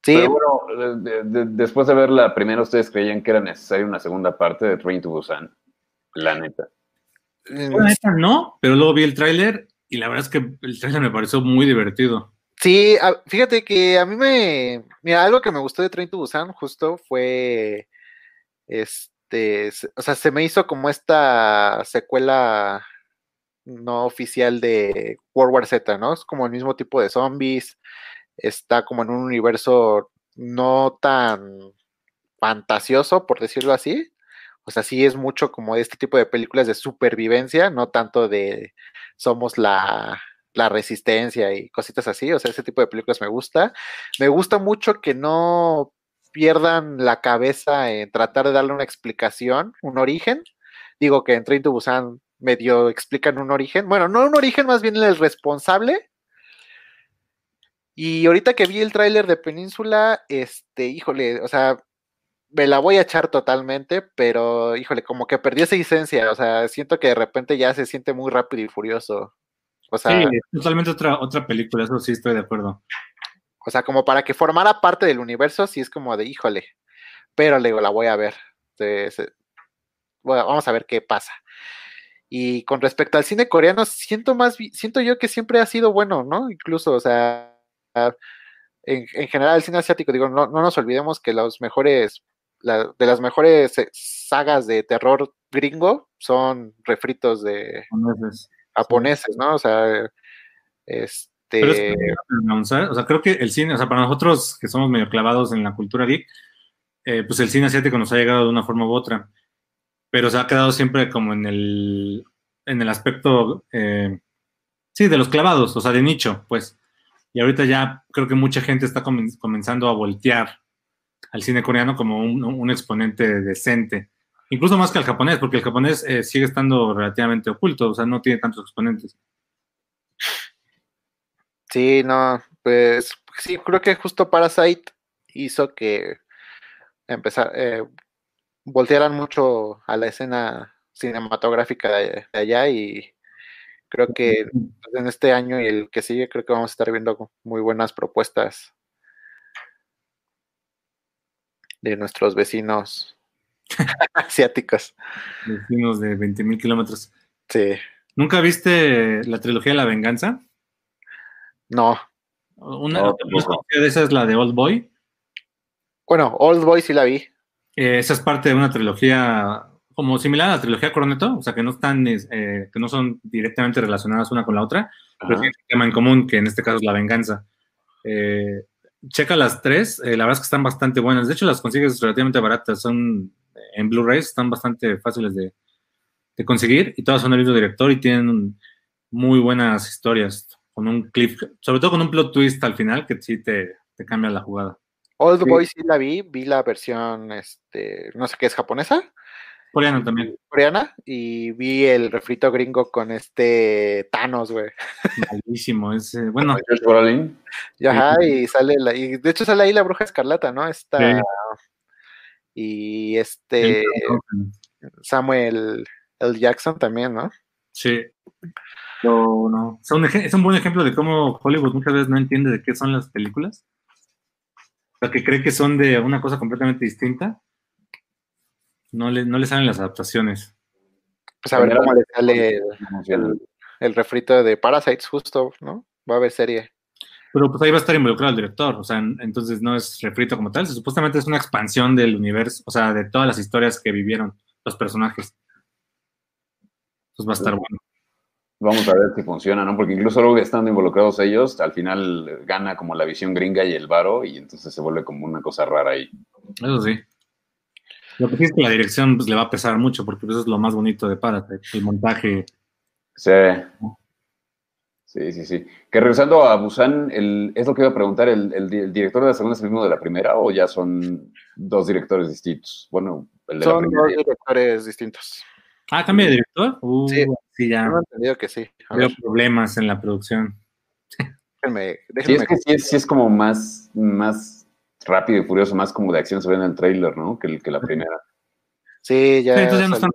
Sí.
Pero bueno, de, de, después de ver la primera, ¿ustedes creían que era necesaria una segunda parte de Train to Busan? La neta.
La neta no, pero luego vi el tráiler y la verdad es que el tráiler me pareció muy divertido.
Sí, a, fíjate que a mí me. Mira, algo que me gustó de Train to Busan justo fue. Este. O sea, se me hizo como esta secuela no oficial de World War Z, ¿no? Es como el mismo tipo de zombies. Está como en un universo no tan fantasioso, por decirlo así. O sea, sí es mucho como este tipo de películas de supervivencia, no tanto de somos la, la resistencia y cositas así. O sea, ese tipo de películas me gusta. Me gusta mucho que no pierdan la cabeza en tratar de darle una explicación, un origen. Digo que en Train to Busan medio explican un origen. Bueno, no un origen, más bien el responsable. Y ahorita que vi el tráiler de Península, este, híjole, o sea, me la voy a echar totalmente, pero híjole, como que perdí esa esencia, o sea, siento que de repente ya se siente muy rápido y furioso. O sea,
sí, totalmente otra, otra película, eso sí estoy de acuerdo.
O sea, como para que formara parte del universo, sí es como de híjole, pero le digo, la voy a ver. Bueno, vamos a ver qué pasa. Y con respecto al cine coreano, siento más, siento yo que siempre ha sido bueno, ¿no? Incluso, o sea, en, en general el cine asiático, digo, no, no nos olvidemos que los mejores la, de las mejores sagas de terror gringo son refritos de
japoneses,
japoneses ¿no? O sea, este... Pero es que,
o sea, creo que el cine, o sea, para nosotros que somos medio clavados en la cultura geek, eh, pues el cine asiático nos ha llegado de una forma u otra, pero se ha quedado siempre como en el, en el aspecto, eh, sí, de los clavados, o sea, de nicho, pues. Y ahorita ya creo que mucha gente está comenzando a voltear al cine coreano como un, exponente decente, incluso más que al japonés, porque el japonés eh, sigue estando relativamente oculto, o sea, no tiene tantos exponentes.
Sí, no, pues sí, creo que justo Parasite hizo que empezar, eh, voltearan mucho a la escena cinematográfica de allá y creo que en este año y el que sigue creo que vamos a estar viendo muy buenas propuestas de nuestros vecinos asiáticos.
Vecinos de 20 mil kilómetros.
Sí.
¿Nunca viste la trilogía de la venganza?
No.
Una
No,
de esa es la de Old Boy.
Bueno, Old Boy sí la vi.
Eh, esa es parte de una trilogía como similar a la trilogía Corneto, o sea que no están, eh, que no son directamente relacionadas una con la otra, pero
Ajá.
tienen un tema en común, que en este caso es la venganza. Eh, checa las tres, eh, la verdad es que están bastante buenas. De hecho, las consigues relativamente baratas, son eh, en Blu-ray, están bastante fáciles de, de conseguir y todas son del mismo director y tienen muy buenas historias, con un clip, sobre todo con un plot twist al final que sí te, te cambia la jugada.
Old
Sí.
Boy sí la vi, vi la versión, este, no sé qué es japonesa,
Coreano también,
coreana, y vi el refrito gringo con este Thanos, güey.
malísimo. Es, eh, bueno.
Y Ajá, y sale la, y de hecho sale ahí la bruja escarlata, ¿no? Esta,
Sí.
y este Samuel L. Jackson también, ¿no?
Sí. No. O sea, un es un buen ejemplo de cómo Hollywood muchas veces no entiende de qué son las películas. O sea, que cree que son de una cosa completamente distinta. No le, no le salen las adaptaciones.
Pues a ver cómo le sale el,
Emociona.
el- el refrito de Parasites, justo, ¿no? Va a haber serie.
Pero pues ahí va a estar involucrado el director. O sea, en- entonces no es refrito como tal. Supuestamente es una expansión del universo, o sea, de todas las historias que vivieron los personajes. Pues va a estar bueno.
Vamos a ver si funciona, ¿no? Porque incluso luego estando involucrados ellos, al final gana como la visión gringa y el varo, y entonces se vuelve como una cosa rara ahí.
Eso sí. Lo que sí es que la dirección pues, le va a pesar mucho, porque eso es lo más bonito de Parasite, el montaje.
Sí. Sí, sí, sí. Que regresando a Busan, el, es lo que iba a preguntar, ¿el, el di- el director de la segunda es el mismo de la primera o ya son dos directores distintos? Bueno, el de la
Son
primera.
dos directores distintos.
Ah, cambia de director. Uh,
Sí.
sí, ya.
Tengo entendido que sí.
Veo problemas en la producción.
déjenme,
Sí,
déjenme
es que sí es, sí es como más, más rápido y furioso, más como de acción se ve en el trailer, ¿no? Que, el- que la primera.
Sí, ya.
Sí, entonces ya no, están,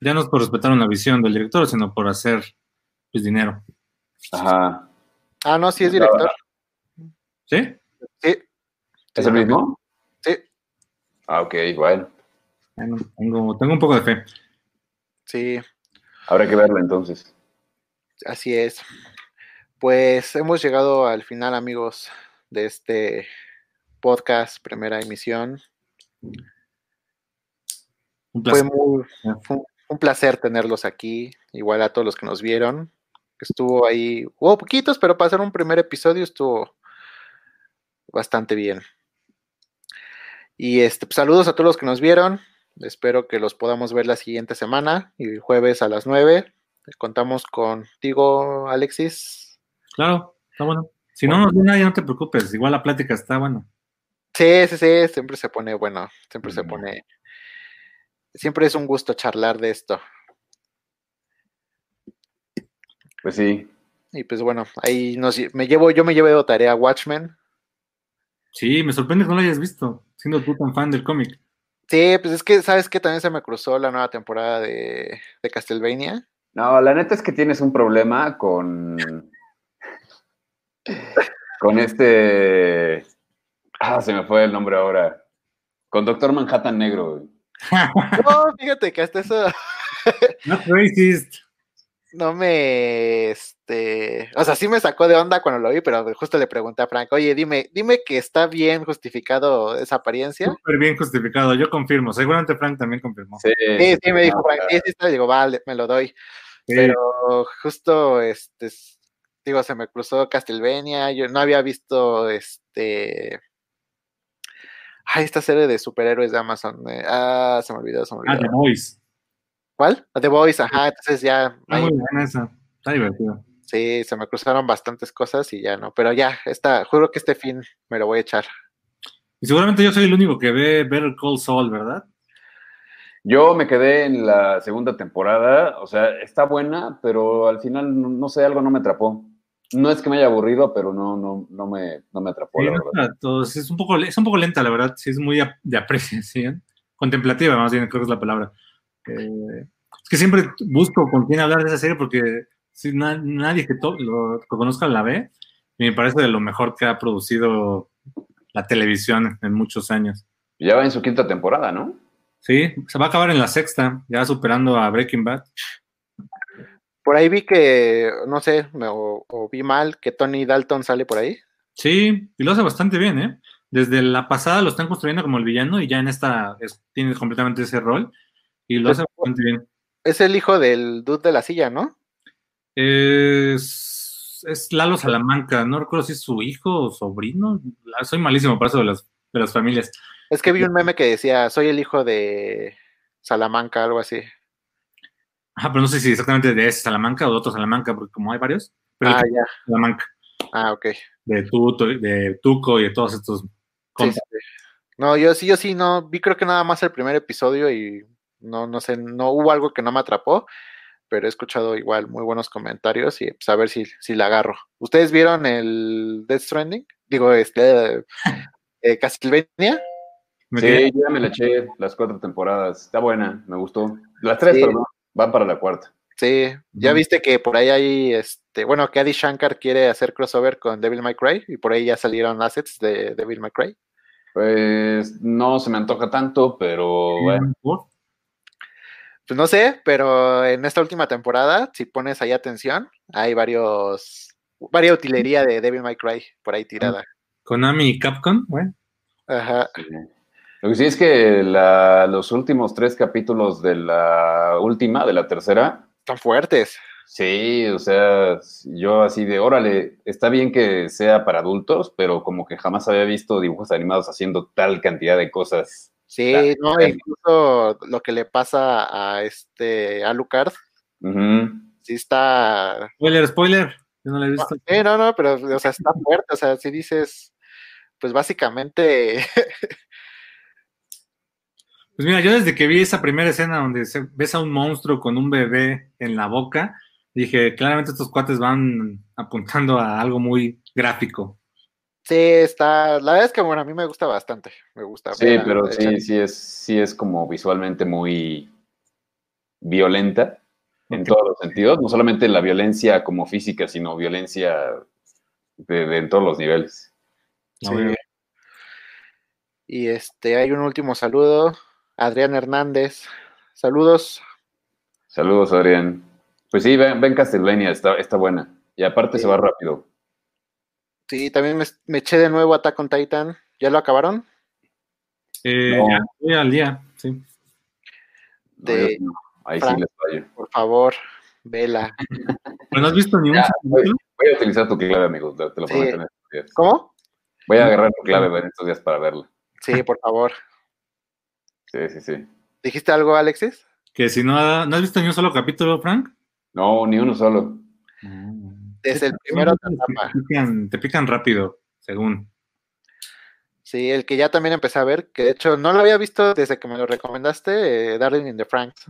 ya no es por respetar una visión del director, sino por hacer pues, dinero.
Ajá.
Ah, no, sí es director.
¿Sí?
Sí.
¿Es el mismo?
Sí,
Ah, ok, bueno.
Bueno, tengo, tengo un poco de fe.
sí,
Habrá que verlo entonces.
así es. Pues hemos llegado al final, amigos, de este podcast, primera emisión.
Un
Fue, muy, fue un- placer tenerlos aquí, igual a todos los que nos vieron. Estuvo ahí, hubo poquitos, pero para hacer un primer episodio estuvo bastante bien. Y este, pues, saludos a todos los que nos vieron. Espero que los podamos ver la siguiente semana y el jueves a las 9. Contamos contigo, Alexis.
Claro, está bueno. Si no nos nadie, no te preocupes. Igual la plática está bueno.
Sí, sí, sí, siempre se pone bueno, siempre se pone. Siempre es un gusto charlar de esto.
Pues sí.
Y pues bueno, ahí nos me llevo, yo me llevo de tarea Watchmen.
Sí, me sorprende que no lo hayas visto, siendo tú tan fan del cómic.
Sí, pues es que, ¿sabes que También se me cruzó la nueva temporada de, de Castlevania.
No, la neta es que tienes un problema con. con este. Ah, se me fue el nombre ahora. Con Doctor Manhattan Negro. güey.
No, fíjate que hasta eso
Not racist.
no me, este, o sea, sí me sacó de onda cuando lo vi, pero justo le pregunté a Frank, oye, dime, dime que está bien justificado esa apariencia.
Súper bien justificado, yo confirmo. Seguramente Frank también confirmó.
Sí,
Sí, sí, me dijo
no,
Frank, sí, sí está, digo, vale, me lo doy.
Sí.
Pero justo, este, digo, se me cruzó Castlevania, yo no había visto, este, ay, esta serie de superhéroes de Amazon, eh, ah, se me olvidó, se me
Ah,
olvidó.
The Voice.
¿Cuál? The Voice, ajá, entonces ya,
Está
ahí,
muy buena esa. Está divertido.
sí, se me cruzaron bastantes cosas y ya no, pero ya, esta, juro que este fin me lo voy a echar.
Y seguramente yo soy el único que ve Better Call Saul, ¿verdad?
Yo me quedé en la segunda temporada, o sea, está buena, pero al final, no, no sé, algo no me atrapó. No es que me haya aburrido, pero no, no, no, me, no me atrapó,
Sí,
la
no
verdad.
Es un poco, es un poco lenta, la verdad. Sí, es muy de apreciación. Contemplativa, más bien, creo que es la palabra. Eh, es que siempre busco con quién hablar de esa serie porque si na- nadie que, lo, que conozca la ve y me parece de lo mejor que ha producido la televisión en muchos años.
Ya va en su quinta temporada, ¿no?
Sí, se va a acabar en la sexta, ya superando a Breaking Bad.
Por ahí vi que, no sé, me- o, o vi mal que Tony Dalton sale por ahí.
Sí, y lo hace bastante bien, ¿eh? Desde la pasada lo están construyendo como el villano y ya en esta es- tiene completamente ese rol y lo hace bastante bien.
Es el hijo del dude de la silla, ¿no?
Es, es Lalo Salamanca, no recuerdo si es su hijo o sobrino. Soy malísimo para eso de las, de las familias.
Es que vi un meme que decía, soy el hijo de Salamanca, algo así.
Ah, pero no sé si exactamente de ese Salamanca o de otro Salamanca, porque como hay varios, pero
Ah, ya.
Salamanca,
Ah, ok.
de, Tuto, de Tuco y de todos estos.
Sí. No, yo sí, yo sí, no, vi creo que nada más el primer episodio y no, no sé, no hubo algo que no me atrapó, pero he escuchado igual muy buenos comentarios y pues a ver si, si la agarro. ¿Ustedes vieron el Death Stranding? Digo, este, eh, Castlevania.
Me
sí, ya me la eché las cuatro temporadas. Está buena, me gustó. Las tres,
Sí.
pero no, van para la cuarta.
Sí, ya viste que por ahí hay, este, bueno, que Adi Shankar quiere hacer crossover con Devil May Cry y por ahí ya salieron assets de Devil May Cry.
Pues no se me antoja tanto, pero bueno.
Pues no sé, pero en esta última temporada, si pones ahí atención, hay varios, varias utilería de Devil May Cry por ahí tirada.
Konami y Capcom, bueno.
Ajá.
sí. Lo que sí es que la- los últimos tres capítulos de la última, de la tercera,
Están fuertes.
sí, o sea, yo así de, órale, está bien que sea para adultos, pero como que jamás había visto dibujos animados haciendo tal cantidad de cosas.
Sí, no, incluso lo que le pasa a este Alucard,
Ujú.
sí está.
Spoiler, spoiler. Yo no la he visto.
Sí, no, no, pero, o sea, está fuerte. O sea, si dices, pues básicamente,
Pues mira, yo desde que vi esa primera escena donde se- ves a un monstruo con un bebé en la boca, dije, claramente estos cuates van apuntando a algo muy gráfico.
sí, está. La verdad es que, bueno, a mí me gusta bastante. Me gusta.
Sí,
ver
pero sí, sí es, sí es como visualmente muy violenta en todos los sentidos, no solamente la violencia como física, sino violencia de, de- en todos los niveles.
La
Sí. Y este, hay un último saludo. Adrián Hernández. Saludos.
Saludos, Adrián. Pues sí, ven, ven Castlevania, está, está buena. Y aparte
Sí.
se va rápido.
Sí, también me, me eché de nuevo Attack on Titan. ¿Ya lo acabaron?
Eh,
No.
ya, voy al día, sí.
De-
no. Ahí sí les fallo.
Por favor, vela.
No has visto ni un
Ya,
capítulo?
Voy a utilizar tu clave, amigo, te, lo
Sí.
prometo en estos días.
¿Cómo?
Voy a agarrar tu clave en estos días para verla.
Sí, por favor.
Sí, sí, sí.
¿Dijiste algo, Alexis?
Que si no, no has visto ni un solo capítulo, Frank.
No, ni uno solo.
Desde el primero te
pican, te pican rápido, según.
Sí, el que ya también empecé a ver, que de hecho no lo había visto desde que me lo recomendaste, eh, Darling in the Franks.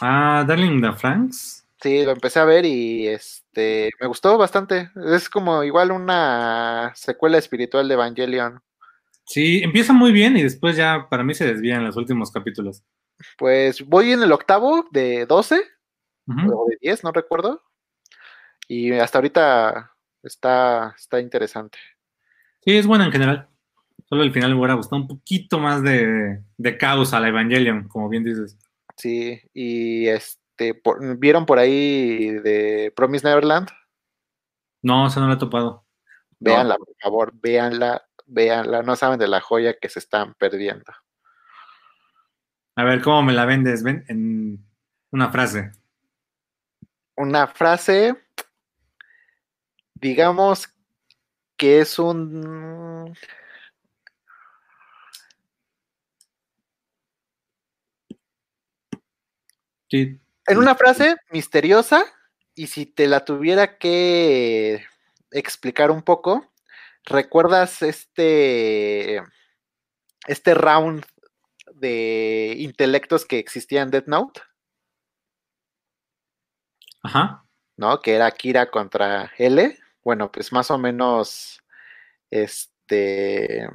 Ah, Darling the Franks.
Sí, lo empecé a ver y este me gustó bastante. Es como igual una secuela espiritual de Evangelion.
Sí, empieza muy bien y después ya para mí se desvían los últimos capítulos.
Pues voy en el octavo de 12
Ujú.
o de 10, no recuerdo. Y hasta ahorita está, está interesante.
Sí, es buena en general. Solo el final me hubiera gustado un poquito más de, de caos a la Evangelion, como bien dices.
Sí, y este por- vieron por ahí de Promise Neverland.
No, eso no lo he topado.
Véanla, por favor, véanla, véanla. No saben de la joya que se están perdiendo.
A ver, ¿cómo me la vendes? Ven en una frase.
Una frase, digamos que es un...
Sí.
En una frase misteriosa, y si te la tuviera que explicar un poco, ¿recuerdas este, este round de intelectos que existía en Death Note?
Ajá.
¿no? Que era Kira contra L. Bueno, pues más o menos este eh,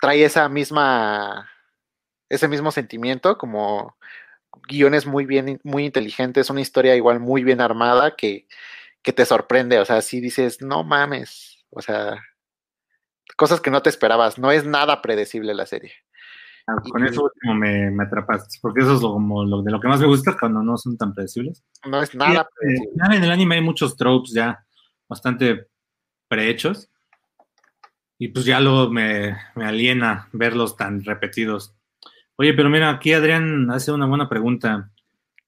trae esa misma ese mismo sentimiento como guiones muy bien muy inteligentes, una historia igual muy bien armada que, que te sorprende, o sea, si dices, "No mames", o sea, cosas que no te esperabas. No es nada predecible la serie.
Ah, con eso último me, me, atrapaste, porque eso es lo, como lo, de lo que más me gusta cuando no son tan predecibles.
No es nada
eh, predecible. en el anime hay muchos tropes ya bastante prehechos. Y pues ya luego me, me aliena verlos tan repetidos. Oye, pero mira, aquí Adrián hace una buena pregunta.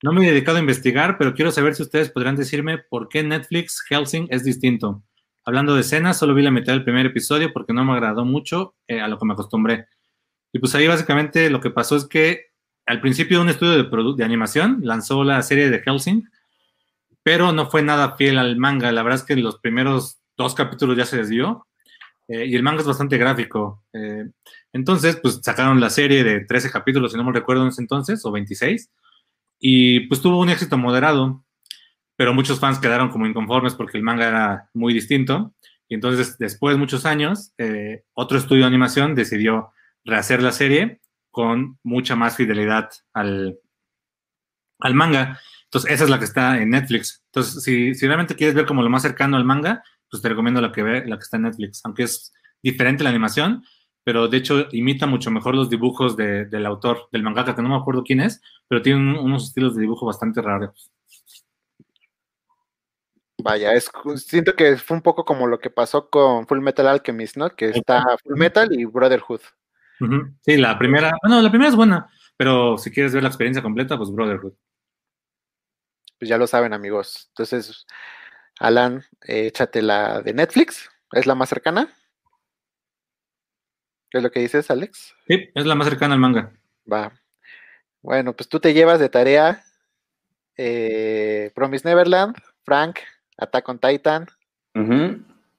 No me he dedicado a investigar, pero quiero saber si ustedes podrán decirme por qué Netflix Helsing es distinto. Hablando de escenas, solo vi la mitad del primer episodio porque no me agradó mucho eh, a lo que me acostumbré. Y pues ahí básicamente lo que pasó es que al principio un estudio de, de animación lanzó la serie de Helsing, pero no fue nada fiel al manga. La verdad es que los primeros dos capítulos ya se desvió eh, y el manga es bastante gráfico. Eh, entonces, pues sacaron la serie de 13 capítulos, si no me recuerdo en ese entonces, o 26, y pues tuvo un éxito moderado, pero muchos fans quedaron como inconformes porque el manga era muy distinto. Y entonces, después de muchos años, eh, otro estudio de animación decidió rehacer la serie con mucha más fidelidad al, al manga. Entonces, esa es la que está en Netflix. Entonces, si, si realmente quieres ver como lo más cercano al manga, pues te recomiendo la que ve, la que está en Netflix, aunque es diferente la animación, pero de hecho imita mucho mejor los dibujos del autor, del mangaka, que no me acuerdo quién es, pero tiene unos estilos de dibujo bastante raros.
Vaya, es, siento que fue un poco como lo que pasó con Full Metal Alchemist, ¿no? Que está Full Metal y Brotherhood.
Sí, la primera, bueno, la primera es buena, pero si quieres ver la experiencia completa, pues Brotherhood.
Pues ya lo saben, amigos. Entonces, Alan, échate la de Netflix, es la más cercana. ¿Qué es lo que dices, Alex?
Sí, es la más cercana al manga.
Va. Bueno, pues tú te llevas de tarea eh, Promise Neverland, Frank, Attack on Titan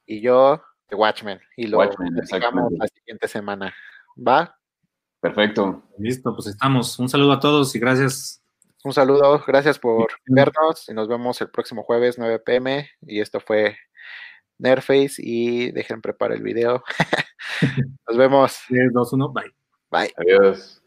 y yo The Watchmen. Y lo Watchmen, la siguiente semana. ¿Va?
Perfecto.
Listo, pues estamos. Un saludo a todos y gracias
un saludo, gracias por vernos y nos vemos el próximo jueves 9 pm y esto fue Nerface y dejen preparar el video. nos vemos.
3, 2, 1, bye.
Bye.
Adiós.